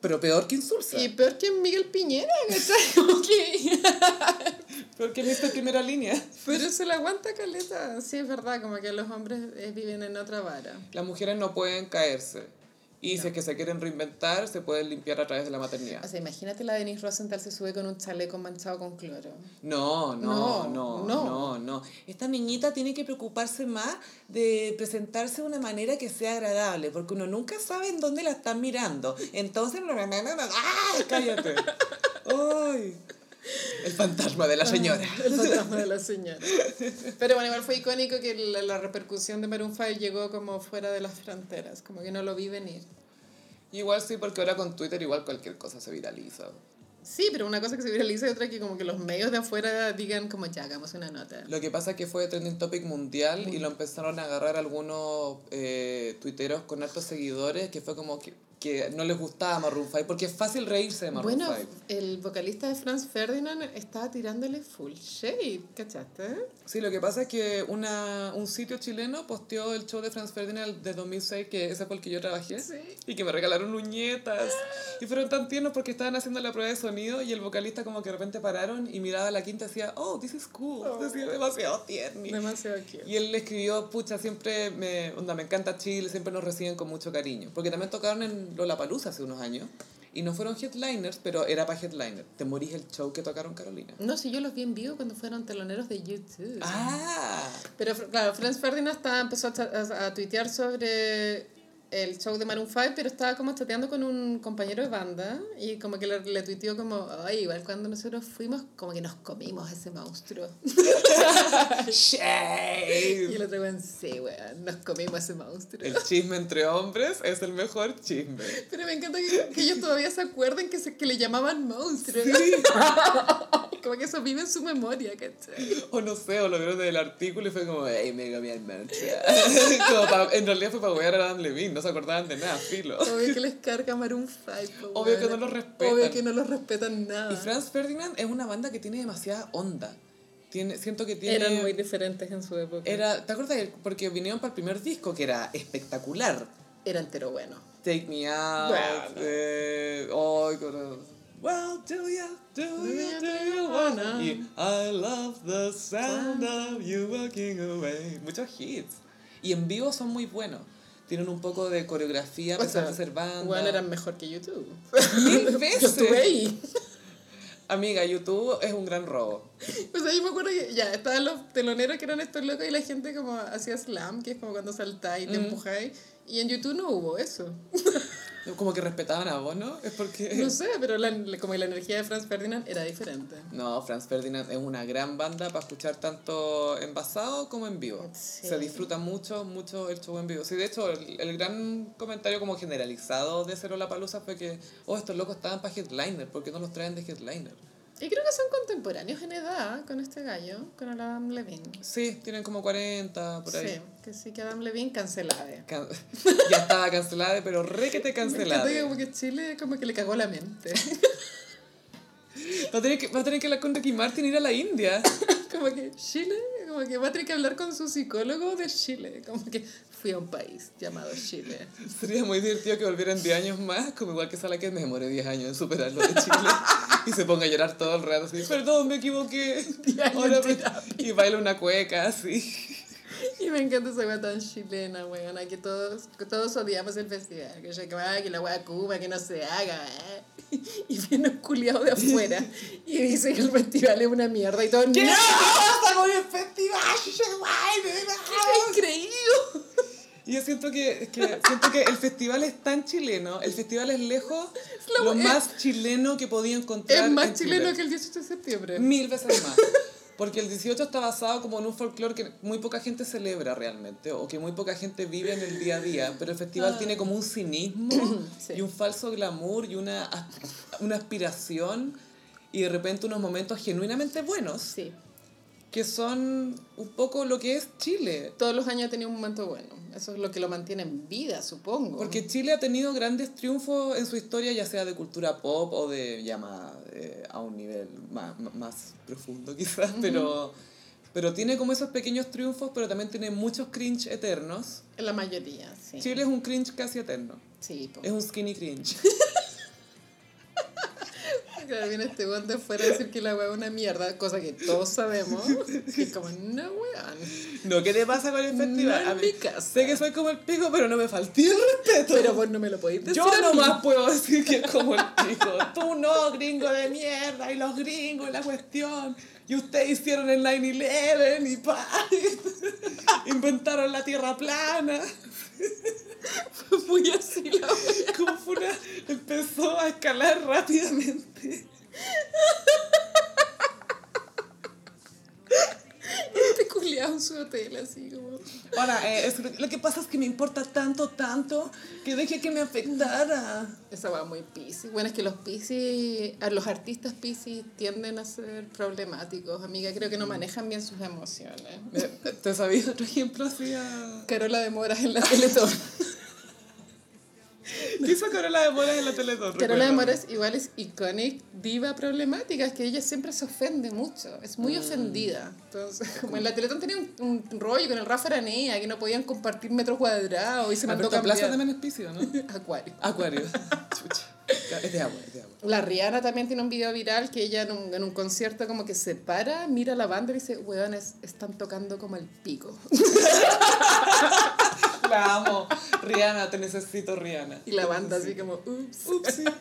Pero peor que Insulsa. Y peor que Miguel Piñera, ¿cachai? Peor que Mr. Primera Línea. Pero se la aguanta caleta. Sí, es verdad, como que los hombres eh, viven en otra vara. Las mujeres no pueden caerse. Y si es que se quieren reinventar, se pueden limpiar a través de la maternidad. O sea, imagínate la Denise Rosenthal se sube con un chaleco manchado con cloro. No, no, No, no, no. no, no, Esta niñita tiene que preocuparse más de presentarse de una manera que sea agradable, porque uno nunca sabe en dónde la están mirando. Entonces, ¡ah! Cállate. ¡Ay! El fantasma de la señora. El fantasma de la señora. Pero bueno, igual fue icónico que la, la repercusión de Maroon 5 llegó como fuera de las fronteras, como que no lo vi venir. Igual sí, porque ahora con Twitter igual cualquier cosa se viraliza. Sí, pero una cosa que se viraliza y otra que como que los medios de afuera digan como ya, hagamos una nota. Lo que pasa es que fue trending topic mundial y lo empezaron a agarrar algunos eh, tuiteros con altos seguidores que fue como que, que no les gustaba Maroon 5 porque es fácil reírse de Maroon Bueno, 5. el vocalista de Franz Ferdinand estaba tirándole full shade, ¿cachaste? Sí, lo que pasa es que una, un sitio chileno posteó el show de Franz Ferdinand de 2006, que ese fue el que yo trabajé, Sí. y que me regalaron uñetas. Y fueron tan tiernos porque estaban haciendo la prueba de sonido y el vocalista como que de repente pararon y miraba a la quinta y decía, oh, this is cool, decía demasiado tierno. Demasiado cute. Y él le escribió, pucha, siempre me, onda, me encanta Chile, siempre nos reciben con mucho cariño. Porque también tocaron en Lollapalooza hace unos años. Y no fueron headliners, pero era para headliner. Te morís el show que tocaron Carolina. No, si yo los vi en vivo cuando fueron teloneros de YouTube. ¡Ah! Pero claro, Franz Ferdinand estaba, empezó a, a, a tuitear sobre el show de Maroon 5, pero estaba como chateando con un compañero de banda y como que le, le tuiteó como, ay, igual cuando nosotros fuimos, como que nos comimos ese monstruo. Y el otro weón, sí, weón, nos comimos ese monstruo. El chisme entre hombres es el mejor chisme. Pero me encanta que, que ellos todavía se acuerden que, se, que le llamaban monstruo. como que eso vive en su memoria, ¿cachai? O no sé, o lo vieron del artículo y fue como, hey, me cambié el mantra. como pa- en realidad fue para apoyar a Adam Levine, no se acordaban de nada, filo. Obvio que les carga Maroon 5. po, Obvio que no los respetan. Obvio que no los respetan nada. Y Franz Ferdinand es una banda que tiene demasiada onda. Tiene, siento que tiene... Eran muy diferentes en su época. Era, ¿Te acuerdas? Porque vinieron para el primer disco que era espectacular. Era entero bueno. Take Me Out. Bueno. eh, oh, Well, do you, do you, do you wanna? Y I love the sound of you walking away. Muchos hits. Y en vivo son muy buenos. Tienen un poco de coreografía, O pesar sea, de ser banda. Bueno, eran mejor que YouTube. Mil Yo veces. estuve ahí. Amiga, YouTube es un gran robo. Sea, yo me acuerdo que ya estaban los teloneros que eran estos locos y la gente como hacía slam, que es como cuando saltáis y te Mm. empujáis. Y en YouTube no hubo eso. Como que respetaban a vos, ¿no? Es porque... No sé, pero la, como la energía de Franz Ferdinand era diferente. No, Franz Ferdinand es una gran banda para escuchar tanto envasado como en vivo. Sí. Se disfruta mucho, mucho el show en vivo. Sí, de hecho, el, el gran comentario como generalizado de Cero La Palusa fue que, oh, estos locos estaban para headliner, ¿por qué no los traen de headliner? Y creo que son contemporáneos en edad con este gallo, con Adam Levine. Sí, tienen como 40 por ahí. Sí, que sí que Adam Levine cancelada. Can- ya estaba cancelada, pero re que te Me encanta que como que Chile como que le cagó la mente. Va a tener que, va a tener que hablar con Ricky Martin ir a la India. como que Chile, como que va a tener que hablar con su psicólogo de Chile. Como que fui a un país llamado Chile. Sería muy divertido que volvieran 10 años más, como igual que Sala que me demoré 10 años en superar lo de Chile. y se ponga a llorar todo el rato así, perdón, me equivoqué. 10 años Ahora en me-. Y baila una cueca así. Y me encanta esa wea tan chilena, weona, que todos, que todos odiamos el festival. Que, ya que, "Ay, que la wea Cuba, que no se haga. eh". Y viene un culiado de afuera y dice que el festival es una mierda y todo. ¡No! pasa con el festival? ¡Es increíble! Y yo siento que, que, siento que el festival es tan chileno, el festival es lejos lo más chileno que podía encontrar. Es más en chileno Chile. que el 18 de septiembre. Mil veces más. Porque el 18 está basado como en un folclore que muy poca gente celebra realmente, o que muy poca gente vive en el día a día, pero el festival tiene como un cinismo Ah. Sí. y un falso glamour y una, una aspiración y de repente unos momentos genuinamente buenos, Sí. Que son un poco lo que es Chile. Todos los años ha tenido un momento bueno. Eso es lo que lo mantiene en vida, supongo. Porque Chile ha tenido grandes triunfos en su historia, ya sea de cultura pop o de más, eh, a un nivel más, más profundo quizás, pero, pero tiene como esos pequeños triunfos, pero también tiene muchos cringe eternos. La mayoría, sí. Chile es un cringe casi eterno, Sí, po. es un skinny cringe. Claro, viene este weón de fuera a decir que la weá es una mierda, cosa que todos sabemos. Y es como, no weón. No, ¿qué te pasa con el festival? No A mí-. Sé que soy como el pico, pero no me falté el respeto. Pero vos no me lo podéis decir. Yo nomás puedo decir que es como el pico. Tú no, gringo de mierda, y los gringos, y la cuestión. Y ustedes hicieron el 9-11 y pa. Inventaron la tierra plana. Muy así la weá. Como fue una. Empezó a escalar rápidamente. culiado en su hotel, así como. Ahora, eh, es- lo que pasa es que me importa tanto, tanto, que dejé que me afectara. Esa weá muy piscis. Bueno, es que los piscis, los artistas piscis tienden a ser problemáticos, amiga. Creo que no manejan bien sus emociones. ¿Te sabías otro ejemplo así? Carola de Moras en la Teletón. ¿Qué hizo Carola de Moras en la Teletón? Carola de. Moras igual es iconic diva problemática, es que ella siempre se ofende mucho, es muy Mm. ofendida. Entonces, como en la Teletón tenía un, un rollo con el Rafa Aranea, que no podían compartir metros cuadrados y se mandó Alberto Plaza también es ¿no? Acuario. Acuario. Chucha. Es de agua, es de agua. La Rihanna también tiene un video viral que ella en un, en un concierto como que se para, mira la banda y dice, weones, están tocando como el pico. La amo. Rihanna, te necesito, Rihanna. Y la banda así como, ups. Upsi.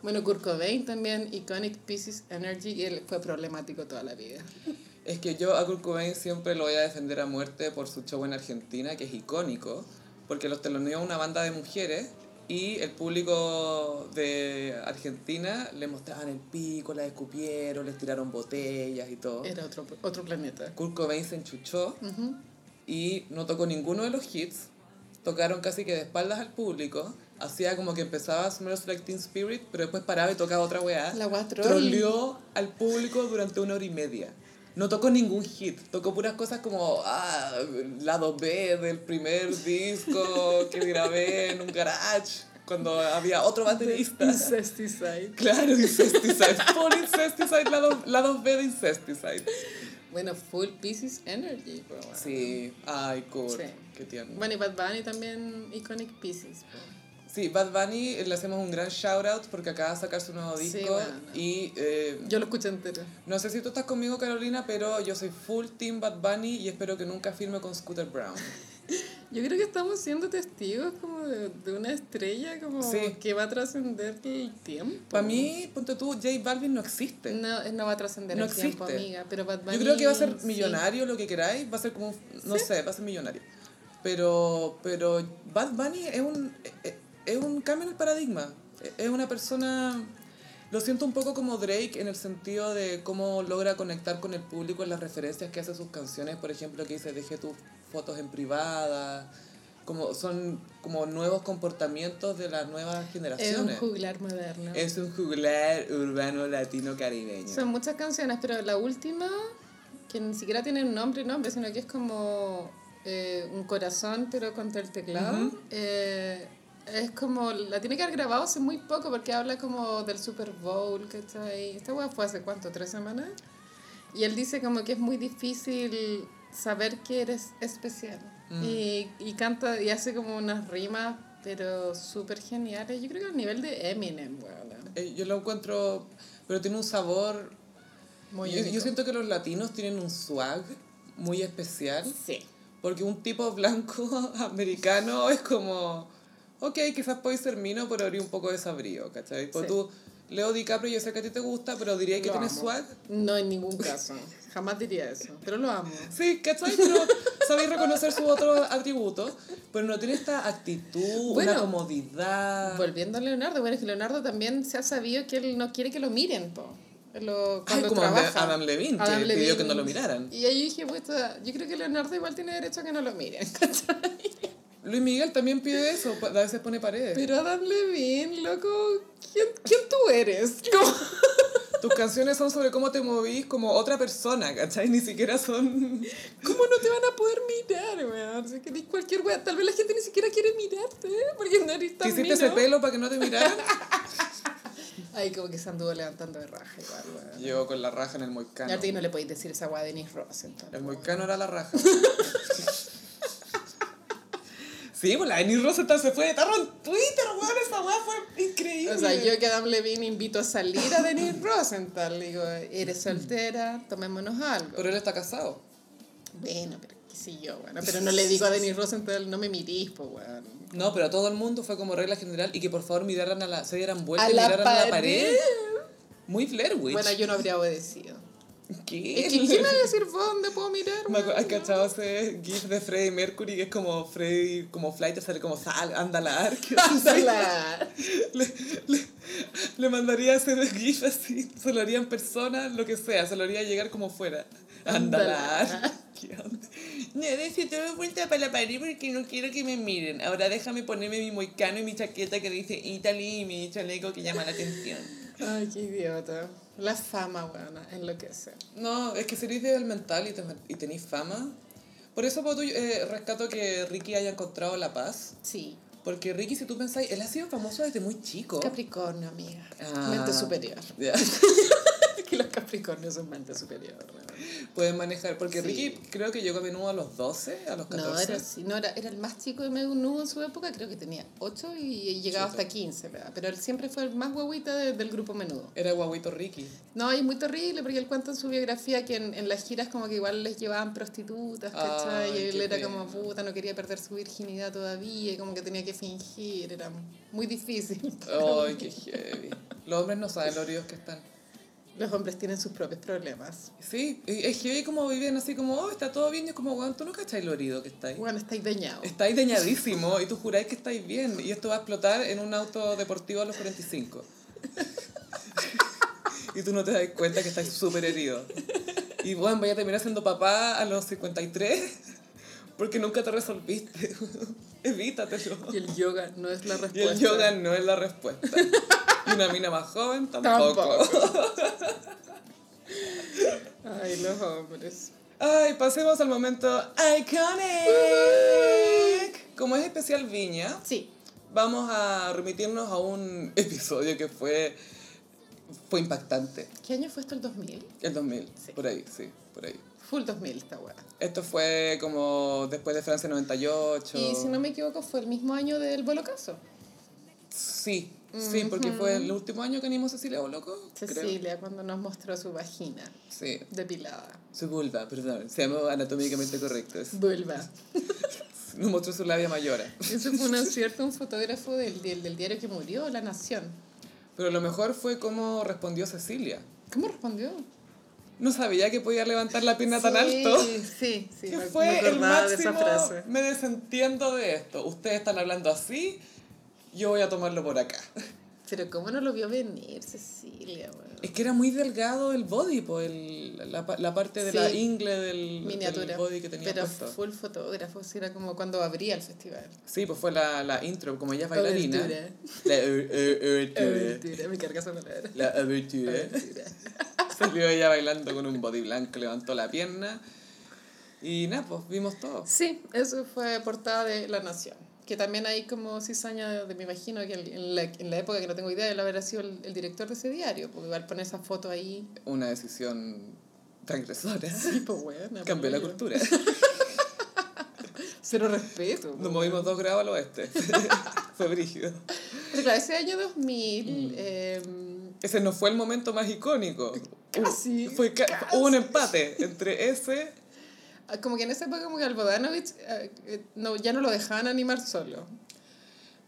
Bueno, Kurt Cobain también, Iconic Pieces Energy, y él fue problemático toda la vida. Es que yo a Kurt Cobain siempre lo voy a defender a muerte por su show en Argentina, que es icónico, porque los teloneó una banda de mujeres y el público de Argentina le mostraban el pico, la escupieron, les tiraron botellas y todo. Era otro, otro planeta. Kurt Cobain se enchuchó Ujú. Y no tocó ninguno de los hits. Tocaron casi que de espaldas al público hacía como que empezaba Smells Like Teen Spirit, pero después paraba y tocaba otra weá. La weá troll. Trolleó al público durante una hora y media. No tocó ningún hit, tocó puras cosas como ah, lado B del primer disco que grabé en un garage cuando había otro baterista. Incesticide. Claro, Incesticide. Full Incesticide, lado, lado B de Incesticide. Bueno, full Pieces Energy, bro. Sí, ay, cool. Sí. Qué tierno. Bueno, y Bad Bunny también, Iconic Pieces, bro. Sí, Bad Bunny eh, le hacemos un gran shout out porque acaba de sacar su nuevo Sí, disco bueno. y eh, Yo lo escuché entero. no sé si tú estás conmigo Carolina, pero yo soy full team Bad Bunny y espero que nunca firme con Scooter Brown. Yo creo que estamos siendo testigos como de, de una estrella como Sí. que va a trascender el tiempo. Para mí, ponte tú, J Balvin no existe. No, no va a trascender No el tiempo, existe. amiga. Pero Bad Bunny, Yo creo que va a ser sí. millonario, lo que queráis, va a ser como, no sé, va a ser millonario. Pero, pero Bad Bunny es un, es- es un cambio en el paradigma. Es una persona, lo siento un poco como Drake en el sentido de cómo logra conectar con el público en las referencias que hace sus canciones. Por ejemplo, que dice, dejé tus fotos en privada. Como, son como nuevos comportamientos de las nuevas Es un generaciones. juglar moderno. Es un juglar urbano latino caribeño. Son muchas canciones, pero la última, que ni siquiera tiene un nombre nombre, sino que es como eh, un corazón, pero contra el teclado. Ujú. eh, es como, la tiene que haber grabado hace muy poco porque habla como del Super Bowl, ¿cachai? Esta hueá fue hace cuánto, tres semanas. Y él dice como que es muy difícil saber que eres especial. Mm. Y, y canta y hace como unas rimas, pero súper geniales. Yo creo que al nivel de Eminem, weón. Eh, Yo lo encuentro, pero tiene un sabor Muy yo, yo siento que los latinos tienen un swag muy especial, Sí. porque un tipo blanco americano es como, ok, quizás podéis ser mino, pero habría un poco de sabrío, ¿cachai? Pues Sí. tú, Leo DiCaprio, yo sé que a ti te gusta, pero diría que tienes swag. No, en ningún caso. Jamás diría eso. Pero lo amo. Sí, ¿cachai? Pero sabéis reconocer sus otros atributos, pero no tiene esta actitud, Bueno, una comodidad. Volviendo a Leonardo, bueno, es que Leonardo también se ha sabido que él no quiere que lo miren, po. Lo, cuando como trabaja. Adam Levine, que pidió que no lo miraran. Y ahí dije, puta, yo creo que Leonardo igual tiene derecho a que no lo miren, ¿cachai? Luis Miguel también pide eso, a veces pone paredes. Pero Adam Levine, loco, ¿quién, quién tú eres? Como- Tus canciones son sobre cómo te movís como otra persona, ¿cachai? Ni siquiera son... ¿Cómo no te van a poder mirar, weón? Si querés cualquier weón, tal vez la gente ni siquiera quiere mirarte, ¿eh? porque no eres tan ¿Te hiciste ese mino. pelo para que no te miraran? Ay, como que se anduvo levantando de raja igual, weón. Llegó con la raja en el Y moicano. a ti no le podéis decir esa weá a Denise Ross, entonces. El moicano era la raja. Sí, pues la Denise Rosenthal se fue de tarro en Twitter, weón. Esa weá fue increíble. O sea, yo que Adam Levine invito a salir a Denise Rosenthal. Digo, eres soltera, tomémonos algo. Pero él está casado. Bueno, pero qué sé yo, bueno. Pero no le digo a Denise Rosenthal, no me mirís, pues, weón. No, pero a todo el mundo fue como regla general y que por favor miraran a la... Se dieran vuelta A y la miraran a la pared. Muy Blair Witch. Bueno, yo no habría obedecido. ¿Qué? Es que, ¿quién me va a decir dónde puedo mirar, Me? ¿Has cachado ese gif de Freddie Mercury que es como Freddie, como Flight, sale como sal, andalar? Ándala. Le, le, le mandaría ese gif así, se lo haría en persona, lo que sea, se lo haría llegar como fuera. Andalar. Andalar. ¿Qué onda? No, necesito dar vuelta para la pared porque no quiero que me miren. Ahora déjame ponerme mi moicano y mi chaqueta que dice Italy y mi chaleco que llama la atención. Ay, qué idiota. La fama, weón, enloquece. No, es que seréis del mental y, te, y tenéis fama. Por eso Poto, eh, rescato que Ricky haya encontrado la paz. Sí. Porque Ricky, si tú pensáis, él ha sido famoso desde muy chico. Capricornio, amiga. Ah. Mente superior. Ya. que los Capricornios son mente superior. weón. Pueden manejar. Porque Sí. Ricky creo que llegó a menudo a los 12, a los 14. No, era, así, no era, era el más chico de menudo en su época, creo que tenía 8 y llegaba hasta 15, ¿verdad? pero él siempre fue el más guaguita de- del grupo menudo. Era guaguito Ricky. No, y muy terrible porque él cuenta en su biografía que en, en las giras como que igual les llevaban prostitutas, ¿cachai? Ay, y él era pena. como puta, no quería perder su virginidad todavía, y como que tenía que fingir, era muy difícil. Ay, qué heavy. Los hombres no saben lo heridos que están. Los hombres tienen sus propios problemas. Sí, es heavy como viven así como, oh, está todo bien. Y es como, weón, tú no cacháis lo herido que estáis. Bueno, estáis dañados. Estáis dañadísimo y tú juráis que estáis bien. Y esto va a explotar en un auto deportivo a los 45. y tú no te das cuenta que estás súper herido. Y bueno, voy a terminar siendo papá a los 53 Porque nunca te resolviste. Evítatelo. Y el yoga no es la Y respuesta. el yoga no es la respuesta. Y una mina más joven tampoco. Tampoco. Ay, los hombres. Ay, pasemos al momento iconic. Como es especial Viña, Sí. vamos a remitirnos a un episodio que fue fue impactante. ¿Qué año fue esto? ¿El 2000? El 2000, Sí. por ahí, sí, por ahí. Full 2000 esta weá. Esto fue como después de Francia 98. Y si no me equivoco, fue el mismo año del Bolocaso. Sí, sí, porque fue el último año que animó Cecilia Boloco, creo. Cecilia, cuando nos mostró su vagina Sí, depilada. su vulva, perdón, seamos anatómicamente correctos. Vulva. Nos mostró su labia mayora. Eso fue un acierto, un fotógrafo del, del, del diario que murió, La Nación. Pero lo mejor fue cómo respondió Cecilia. ¿Cómo respondió? No sabía que podía levantar la pierna tan alto. Sí, sí. Que me- fue me el de máximo. esa frase. Me desentiendo de esto. Ustedes están hablando así, yo voy a tomarlo por acá. Pero ¿cómo no lo vio venir, Cecilia? weón? Es que era muy delgado el body, po, el, la, la parte de la ingle del, Miniatura. del body que tenía Pero puesto. full fotógrafo, sí, era como cuando abría el festival. Sí, pues fue la, la intro, como ella es bailarina. Abertura. La er- er- abertura. Abertura, me carga esa palabra. La abertura. Abertura. Salió ella bailando con un body blanco, levantó la pierna. Y nada, pues vimos todo. Sí, eso fue portada de La Nación. Que también hay como cizaña de, me imagino que en la, en la época que no tengo idea, él habrá sido el, el director de ese diario, porque igual pone esa foto ahí. Una decisión transgresora. Sí, pues bueno. Cambió la pues, cultura. Cero respeto. Nos movimos dos grados al oeste. fue brígido. Pero claro, ese año 2000, Mm. eh, Ese no fue el momento más icónico. Casi, Fue ca- casi. Hubo un empate entre ese. ah, como que en esa época como que al Bodanovich eh, eh, no, ya no lo dejaban animar solo.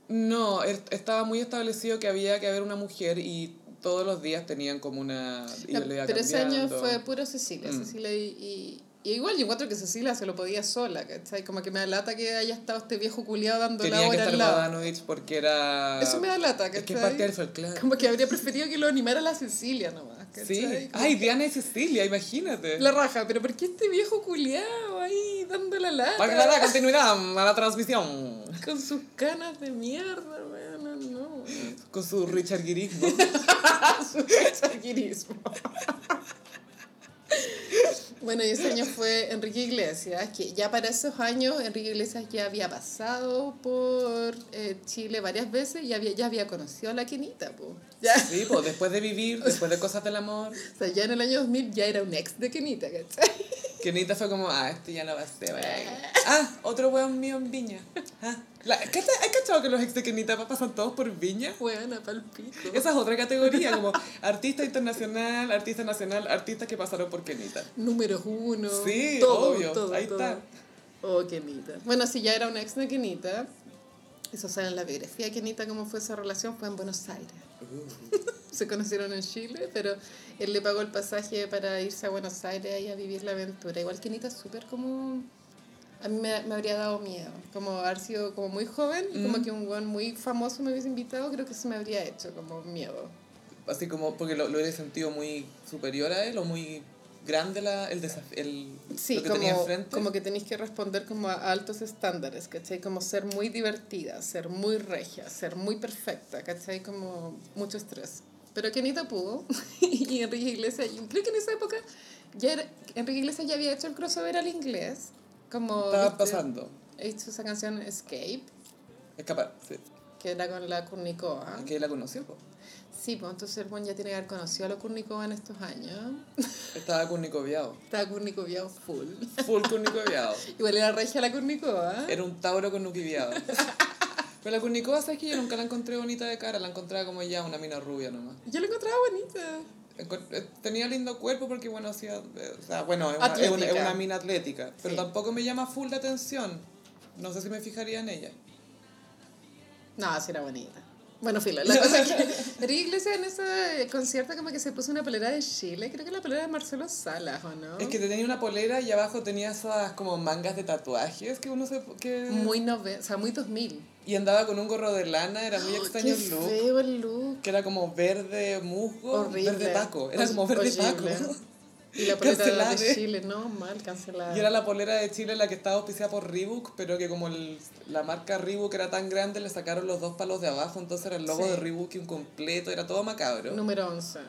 No, er- estaba muy establecido que había que haber una mujer y todos los días tenían como una. No, pero ese año cambiando. fue puro Cecilia, Mm. Cecilia y, y, y igual yo encuentro que Cecilia se lo podía sola, ¿cachai? Como que me da lata que haya estado este viejo culiado dando la Tenía que hora estar al lado. Badanovich porque era. Eso me da lata, Es que es ¿cachai? parte del folclore. Como que habría preferido que lo animara la Cecilia nomás, Sí. ¿cachai? Como Ay, que- Diana y Cecilia, imagínate. La raja, pero ¿por qué este viejo culiado ahí dando la lata? Para que le da continuidad a la transmisión. Con sus canas de mierda, weón, no. Con su Richard Guirismo. su chaquirismo. Bueno, y ese año fue Enrique Iglesias, que ya para esos años Enrique Iglesias ya había pasado por eh, Chile varias veces y había, ya había conocido a la Kenita, po. Ya, Sí, pues después de vivir, después de cosas del amor. o sea, ya en el año 2000 ya era un ex de Kenita, ¿cachai? Que Nita fue como, ah, este ya no va a. Ah, otro weón mío en Viña. Ah, la, ¿qué te- ¿Hay cachado que los ex de Kenita pasan todos por Viña? Buena, pa'l pico. Esa es otra categoría, como artista internacional, artista nacional, artistas que pasaron por Kenita. Número uno. Sí, todo, obvio, todo, ahí todo. está. Oh, Kenita. Bueno, si ya era un ex de Kenita, eso sale en la biografía de Kenita, cómo fue esa relación, fue en Buenos Aires. Se conocieron en Chile, pero él le pagó el pasaje para irse a Buenos Aires y a vivir la aventura. Igual Kenita es súper como... A mí me, me habría dado miedo. Como haber sido como muy joven, como que un buen muy famoso me hubiese invitado, creo que se me habría hecho como miedo. Así como, porque lo, lo he sentido muy superior a él o muy grande la, el desafío, el, Sí, lo que como, tenía enfrente. como que tenéis que responder como a altos estándares, ¿cachai? Como ser muy divertida, ser muy regia, ser muy perfecta, ¿cachai? Como mucho estrés. Pero Kenita pudo, y Enrique Iglesias, y creo que en esa época ya era- Enrique Iglesias ya había hecho el crossover al inglés, como... Estaba pasando. Hizo esa canción Escape, Escapar, sí. que era con la Kurnikova. Que la conoció, po. Sí, pues entonces el buen ya tiene que haber conocido a la Kurnikova en estos años. Estaba con Nico Viado. Estaba Kurnikova full. Full con Nico Viado. Igual era regia la Kurnikova. Era un Tauro con Nuki Viado. Pero la Kurnikova, ¿sabes que Yo nunca la encontré bonita de cara, la encontraba como ya una mina rubia nomás. Yo la encontraba bonita. Eh, Tenía lindo cuerpo porque, bueno, hacía... eh, O sea, bueno, es una, es una, es una mina atlética. Pero Sí. tampoco me llama full la atención. No sé si me fijaría en ella. No, sí era bonita. Bueno, filo, la cosa es que Enrique Iglesias en ese concierto como que se puso una polera de Chile, creo que la polera de Marcelo Salas, ¿o no? Es que tenía una polera y abajo tenía esas como mangas de tatuajes que uno se... Que... Muy nove, o sea, muy 2000. Y andaba con un gorro de lana, era muy extraño Qué el look. feo el look. Que era como verde musgo, Horrible. verde taco. Era como verde taco. Y la polera Cancelada. de Chile, no, mal, cancelada. Y era la polera de Chile la que estaba auspiciada por Reebok, pero que como el- la marca Reebok era tan grande, le sacaron los dos palos de abajo, entonces era el logo Sí. de Reebok incompleto, era todo macabro. Número 11.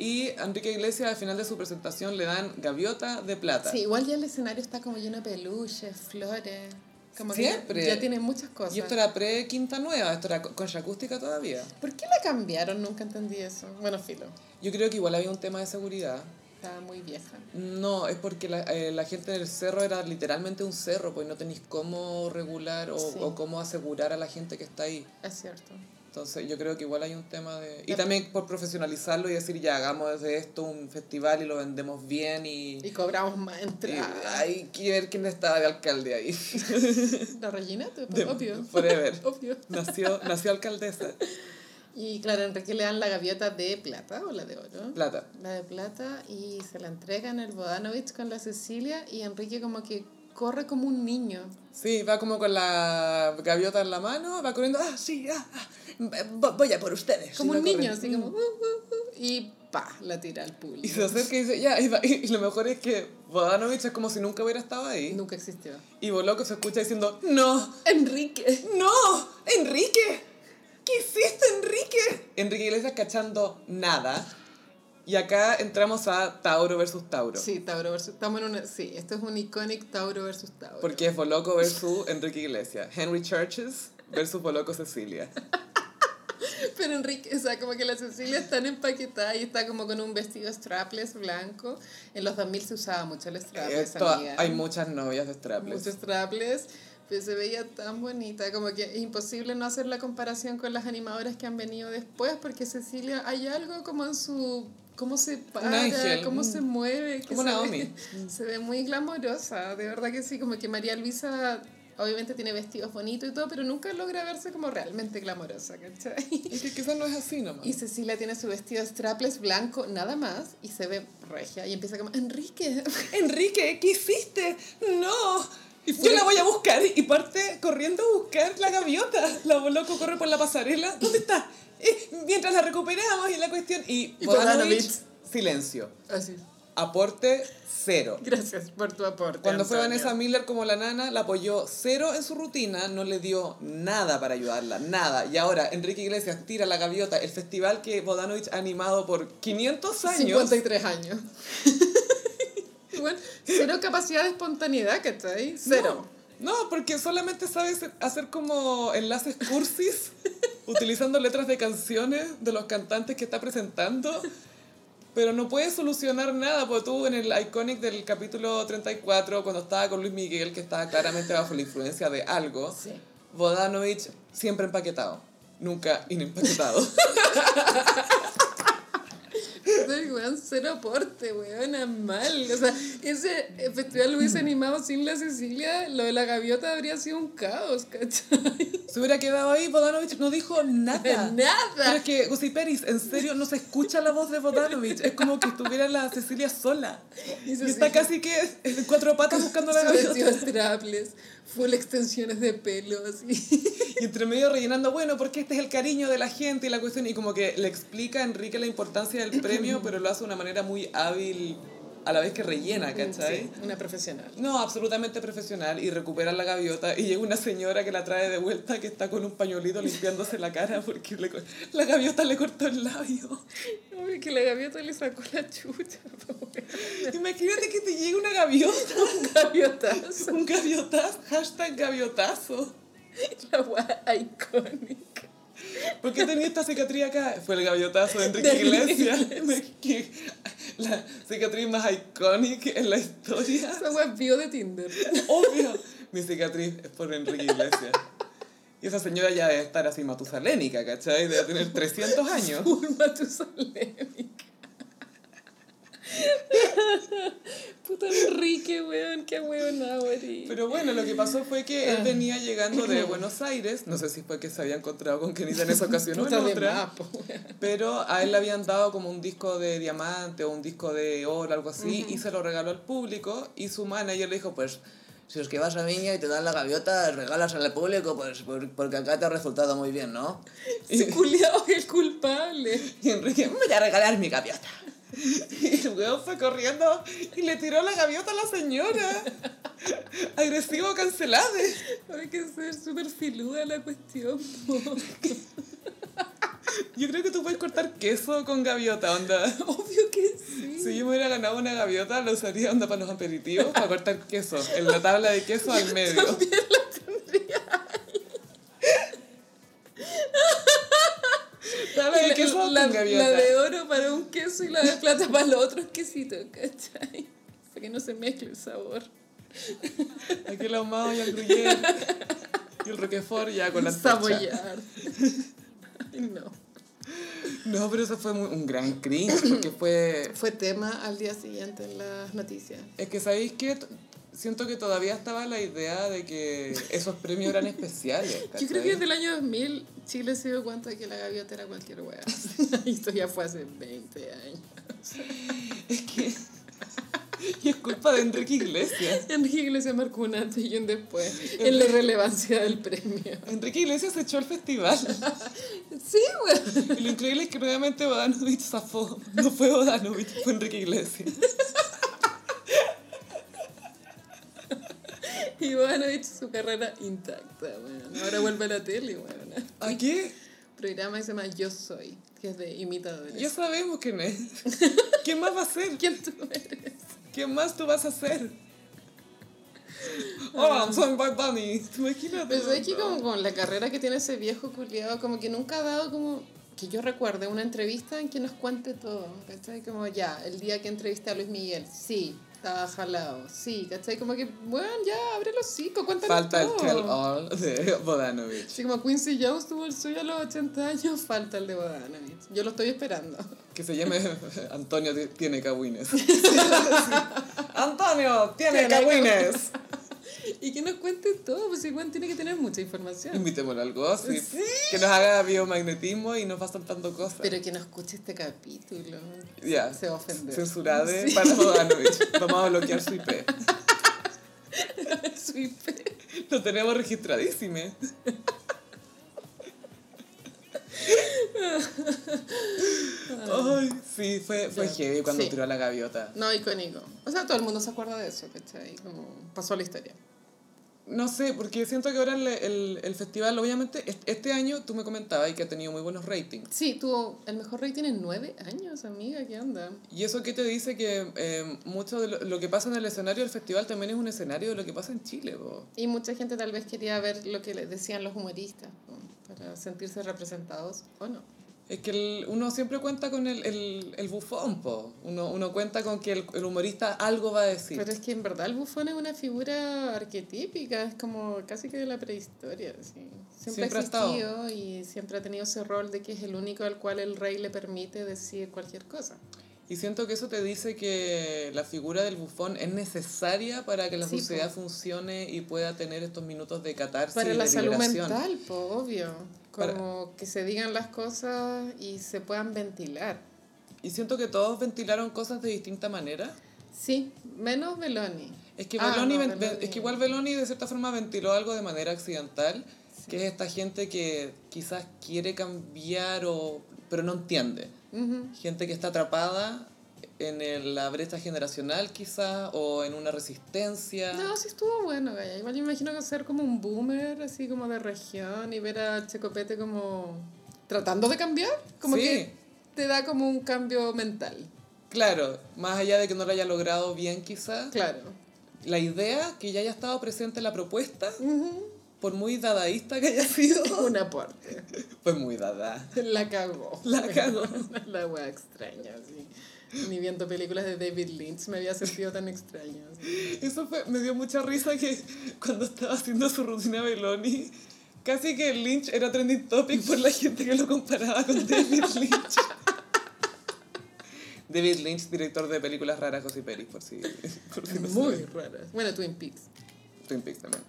Y Enrique Iglesias al final de su presentación le dan gaviota de plata. Sí, igual ya el escenario está como lleno de peluches, flores. Como Siempre. ya, tiene muchas cosas. Y esto era pre-quinta nueva, esto era co- concha acústica todavía. ¿Por qué la cambiaron? Nunca entendí eso. Bueno, filo. Yo creo que igual había un tema de seguridad. Estaba muy vieja. No, es porque la, eh, la gente del cerro era literalmente un cerro, pues no tenéis cómo regular o, Sí. o cómo asegurar a la gente que está ahí. Es cierto. Entonces yo creo que igual hay un tema de... Y también por profesionalizarlo y decir, ya hagamos de esto un festival y lo vendemos bien y... Y cobramos más entradas. hay que ver quién estaba de alcalde ahí. La Regina, De- obvio. forever. obvio. Nació, nació alcaldesa. Y claro, Enrique le dan la gaviota de plata o la de oro. Plata. La de plata y se la entregan el Bodanovich con la Cecilia y Enrique como que corre como un niño. Sí, va como con la gaviota en la mano, va corriendo, ah, sí, ah, ah, vo- voy a por ustedes. Como un niño, así como... "Uh, uh, uh", y pa, la tira al público. Y se acerca y dice, ya, y, va- y lo mejor es que Bodanovich es como si nunca hubiera estado ahí. Nunca existió. Y Boloco se escucha diciendo, no, Enrique. no, Enrique, ¿qué hiciste, Enrique? Enrique Iglesias cachando nada. Y acá entramos a Tauro versus Tauro. Sí, Tauro versus... Estamos en una... Sí, esto es un iconic Tauro versus Tauro. Porque es Boloco versus Enrique Iglesias. Henry Churches versus Boloco Cecilia. Pero Enrique, o sea, como que la Cecilia está empaquetada y está como con un vestido strapless blanco. En los 2000 se usaba mucho el strapless, Esto- amiga. hay muchas novias de strapless. Muchos strapless. Pero se veía tan bonita, como que es imposible no hacer la comparación con las animadoras que han venido después, porque Cecilia, hay algo como en su... cómo se para, cómo se mueve. Como se Naomi. Ve, se ve muy glamorosa, de verdad que sí, como que María Luisa obviamente tiene vestidos bonitos y todo, pero nunca logra verse como realmente glamorosa, ¿cachai? Es que quizás no es así nomás. Y Cecilia tiene su vestido strapless blanco, nada más, y se ve regia. Y empieza como, Enrique, Enrique, ¿qué hiciste? No. Yo la voy a buscar y parte corriendo a buscar la gaviota. La Boloco corre por la pasarela. ¿Dónde está? Eh, mientras la recuperamos y la cuestión. Y, Y Bodanovich, silencio. así. Aporte cero. Gracias por tu aporte. Cuando fue Antonio. Vanessa Miller como la nana, la apoyó cero en su rutina, no le dio nada para ayudarla, nada. Y ahora Enrique Iglesias tira la gaviota, el festival que Bodanovich ha animado por 500 años. 53 años. Igual, cero capacidad de espontaneidad, ¿cachai? Cero. No, no, porque solamente sabes hacer como enlaces cursis, utilizando letras de canciones de los cantantes que está presentando. Pero no puedes solucionar nada, porque tú en el Iconic del capítulo 34, cuando estaba con Luis Miguel, que estaba claramente bajo la influencia de algo, Sí. Bodanovich siempre empaquetado, nunca inempaquetado. Entonces, weón, cero aporte, weón, mal. O sea, ese festival lo hubiese animado sin la Cecilia, lo de la gaviota habría sido un caos, ¿cachai? Se hubiera quedado ahí, Bodanovich no dijo nada. Pero Nada. es que, Gusi Peris, en serio, no se escucha la voz de Bodanovich. Es como que estuviera la Cecilia sola. Y Y está casi que en cuatro patas buscando la gaviota. Full extensiones de pelo, así. Y entre medio rellenando, bueno, porque este es el cariño de la gente y la cuestión. Y como que le explica a Enrique la importancia del premio, pero lo hace de una manera muy hábil a la vez que rellena, ¿cachai? Sí, una profesional. No, absolutamente profesional y recupera la gaviota y llega una señora que la trae de vuelta que está con un pañuelito limpiándose la cara porque le la gaviota le cortó el labio. Uy, que la gaviota le sacó la chucha, po, weón. Imagínate que te llegue una gaviota, Gaviotazo. un gaviotazo, hashtag gaviotazo. La weá icónica. ¿Por qué tenía esta cicatriz acá? Fue el gaviotazo de Enrique De Iglesias. Que- La cicatriz más icónica en la historia. Esa es bio de Tinder. Obvio. Mi cicatriz es por Enrique Iglesias. Y esa señora ya debe estar así matusalénica, ¿cachai? Debe tener 300 años. Urma tu solémica. Puta Enrique, weón, qué weón morir. Pero bueno, lo que pasó fue que él venía llegando de Buenos Aires. No sé si fue que se había encontrado con Kenita en esa ocasión o en otra. más, po, weón. Pero a él le habían dado como un disco de diamante o un disco de oro, algo así, y se lo regaló al público. Y su manager le dijo, pues, si es que vas a Viña y te dan la gaviota, regalas al público, pues, por- porque acá te ha resultado muy bien, ¿no? Ese culiao es el culpable. Y Enrique, me voy a regalar mi gaviota. Y el weón fue corriendo y le tiró la gaviota a la señora. Agresivo cancelado. Hay que ser súper filuda la cuestión. Yo creo que tú puedes cortar queso con gaviota, onda. Obvio que sí. Si yo me hubiera ganado una gaviota, la usaría onda para los aperitivos, para cortar queso. En la tabla de queso al medio. Tabla la, queso la- con gaviota. la de oro para un queso y la de plata para los otros quesitos, ¿cachai? Para que no se mezcle el sabor. Aquí el ahumado y el. Y el roquefort ya con la. Saboyar. Ay, no. No, pero eso fue muy- un gran cringe, porque fue... Fue tema al día siguiente en las noticias. Es que, ¿sabéis qué? Siento que todavía estaba la idea de que esos premios eran especiales. Yo creo que desde el año 2000 Chile se dio cuenta de que la gaviota era cualquier wea. y esto ya fue hace 20 años. Es que... Y es culpa de Enrique Iglesias. Enrique Iglesias marcó un antes y un después en la irrelevancia del premio. Enrique Iglesias echó el festival. Sí, wea. Y lo increíble es que nuevamente Bodanovich zafó. No fue Bodanovich, fue Enrique Iglesias. Y van a hecho su carrera intacta, weón. Ahora vuelve a la tele, weón. ¿A qué? programa que se llama Yo Soy, que es de imitadores. Ya sabemos quién es. ¿Quién más va a ser? ¿Quién tú eres? ¿Quién más tú vas a ser? Hola, soy Bad Bunny. Imagínate. Pero sabes que como con la carrera que tiene ese viejo culiado, como que nunca ha dado como que yo recuerde una entrevista en que nos cuente todo, ¿cachai? Como ya, el día que entrevisté a Luis Miguel, sí, estaba jalado, sí, ¿cachai? Como que, bueno, ya, abre los hocico, cuéntanos Falta el todo. tell all de Bodanovich. Así como Quincy Jones tuvo el suyo a los 80 años, falta el de Bodanovich. Yo lo estoy esperando. Que se llame Antonio ti- tiene cagüines. Antonio tiene Tiene cagüines. Y que nos cuente todo, pues igual tiene que tener mucha información. Invitémoslo al gossip. Sí. Que nos haga biomagnetismo y nos va soltando cosas. Pero que no escuche este capítulo. Ya. Se va a ofender. Censurade Sí. para Bodanovich. Vamos a bloquear su IP. Su IP. Lo tenemos registradísimo. Ay, sí, fue, fue Ya. heavy cuando Sí. tiró a la gaviota. No, icónico. O sea, todo el mundo se acuerda de eso, ¿cachai? Como pasó a la historia. No sé, porque siento que ahora el, el, el festival, obviamente, est- este año tú me comentabas y que ha tenido muy buenos ratings. Sí, tuvo el mejor rating en nueve años, amiga, ¿qué onda? ¿Y eso qué te dice? Que eh, mucho de lo, lo que pasa en el escenario del festival también es un escenario de lo que pasa en Chile. po. Y mucha gente tal vez quería ver lo que decían los humoristas, para sentirse representados, ¿o no? Es que el- uno siempre cuenta con el, el, el bufón, po. Uno, uno cuenta con que el, el humorista algo va a decir. Pero es que en verdad el bufón es una figura arquetípica, es como casi que de la prehistoria. así. Siempre, Siempre ha existido y siempre ha tenido ese rol de que es el único al cual el rey le permite decir cualquier cosa. Y siento que eso te dice que la figura del bufón es necesaria para que la Sí, sociedad po. funcione y pueda tener estos minutos de catarsis Para y la de salud mental, po, obvio. Para- Como que se digan las cosas y se puedan ventilar. Y siento que todos ventilaron cosas de distinta manera. Sí, menos Beloni. Es que, Ah, Beloni no, Beloni. es que igual Beloni de cierta forma ventiló algo de manera accidental, que es esta gente que quizás quiere cambiar o pero no entiende. Gente que está atrapada en el- la brecha generacional quizás o en una resistencia. No, sí estuvo bueno, Gaya. Igual yo me imagino que ser como un boomer, así como de región, y ver a Checopete como tratando de cambiar, como Sí. que te da como un cambio mental. Claro, más allá de que no lo haya logrado bien quizás, Claro. la idea que ya haya estado presente en la propuesta. Por muy dadaísta que haya sido, Un aporte. fue muy dada. La cagó. La cagó. La wea extraña, sí. Ni viendo películas de David Lynch me había sentido tan extraño. así. Eso fue, me dio mucha risa que cuando estaba haciendo su rutina Beloni, casi que Lynch era trending topic por la gente que lo comparaba con David Lynch. David Lynch, director de películas raras, José Peris, por si, por si no Muy saben. raras. Bueno, Twin Peaks. Twin Peaks también.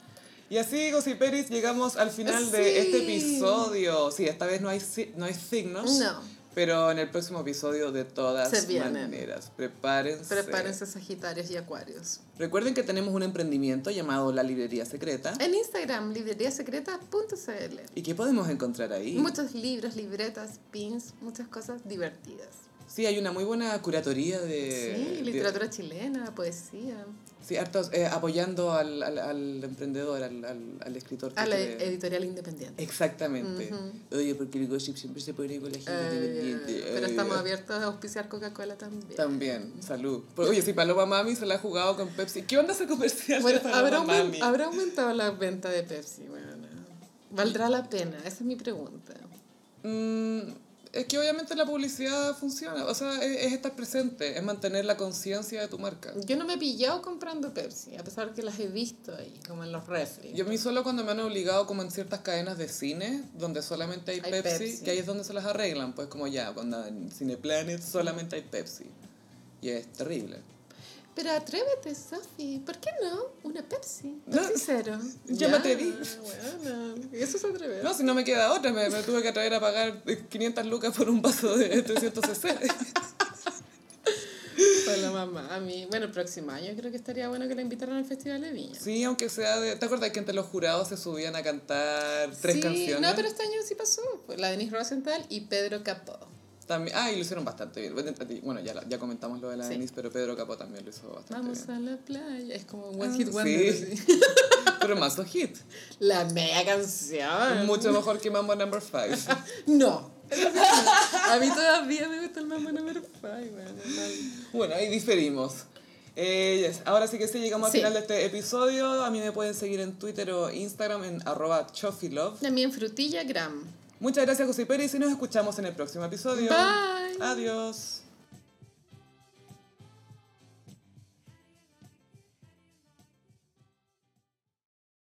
Y así, Gossip Peris, llegamos al final de Sí. este episodio. Sí, esta vez no hay, no hay signos. No. Pero en el próximo episodio, de todas Se maneras, prepárense. Prepárense Sagitarios y Acuarios. Recuerden que tenemos un emprendimiento llamado La Librería Secreta. En Instagram, libreriasecreta.cl. ¿Y qué podemos encontrar ahí? Muchos libros, libretas, pins, muchas cosas divertidas. Sí, hay una muy buena curatoría de... Sí, de- literatura chilena, poesía. Sí, hartos eh, apoyando al, al, al emprendedor, al, al, al escritor. A la quiere- editorial independiente. Exactamente. Oye, porque el gossip siempre se pone con la gente Eh, independiente. pero Ay, estamos abiertos a auspiciar Coca-Cola también. También, salud. Oye, si Paloma Mami se la ha jugado con Pepsi, ¿qué onda ese comercial Bueno, de ¿habrá, Mami? ¿habrá aumentado la venta de Pepsi? Bueno, ¿Valdrá la pena? Esa es mi pregunta. Mm, es que obviamente la publicidad funciona, o sea, es, es estar presente, es mantener la conciencia de tu marca. Yo no me he pillado comprando Pepsi, a pesar que las he visto ahí, como en los refri. Yo a mí solo cuando me han obligado como en ciertas cadenas de cine, donde solamente hay, Hay Pepsi, Pepsi. que ahí es donde se las arreglan, pues como ya, cuando en Cineplanet solamente hay Pepsi. Y es terrible. Pero atrévete, Sofi. ¿Por qué no? Una Pepsi. No, Pepsi cero. yo me atreví. Bueno, eso es atrever. No, si no me queda otra, me, me tuve que atrever a pagar 500 lucas por un vaso de 360. Fue la mamá. A mí, bueno, el próximo año creo que estaría bueno que la invitaran al Festival de Viña. Sí, aunque sea de... ¿Te acuerdas que entre los jurados se subían a cantar tres sí, canciones? No, pero este año sí pasó. La Denise Rosenthal y Pedro Capó. También, ah, y lo hicieron bastante bien. Bueno, ya, ya comentamos lo de la Sí. Denise, pero Pedro Capó también lo hizo bastante Vamos bien. a la playa. Es como un One Ah, Hit Wonder. sí. Pero más un hit. La mega canción. Mucho mejor que Mambo Number 5. No. A mí todavía me gusta el Mambo Number 5. Bueno, ahí diferimos. Eh, yes. Ahora sí que sí, llegamos al final de este episodio. A mí me pueden seguir en Twitter o Instagram en arroba chofilove. También Frutilla Gram. Muchas gracias, José Pérez, y nos escuchamos en el próximo episodio. Bye. Adiós.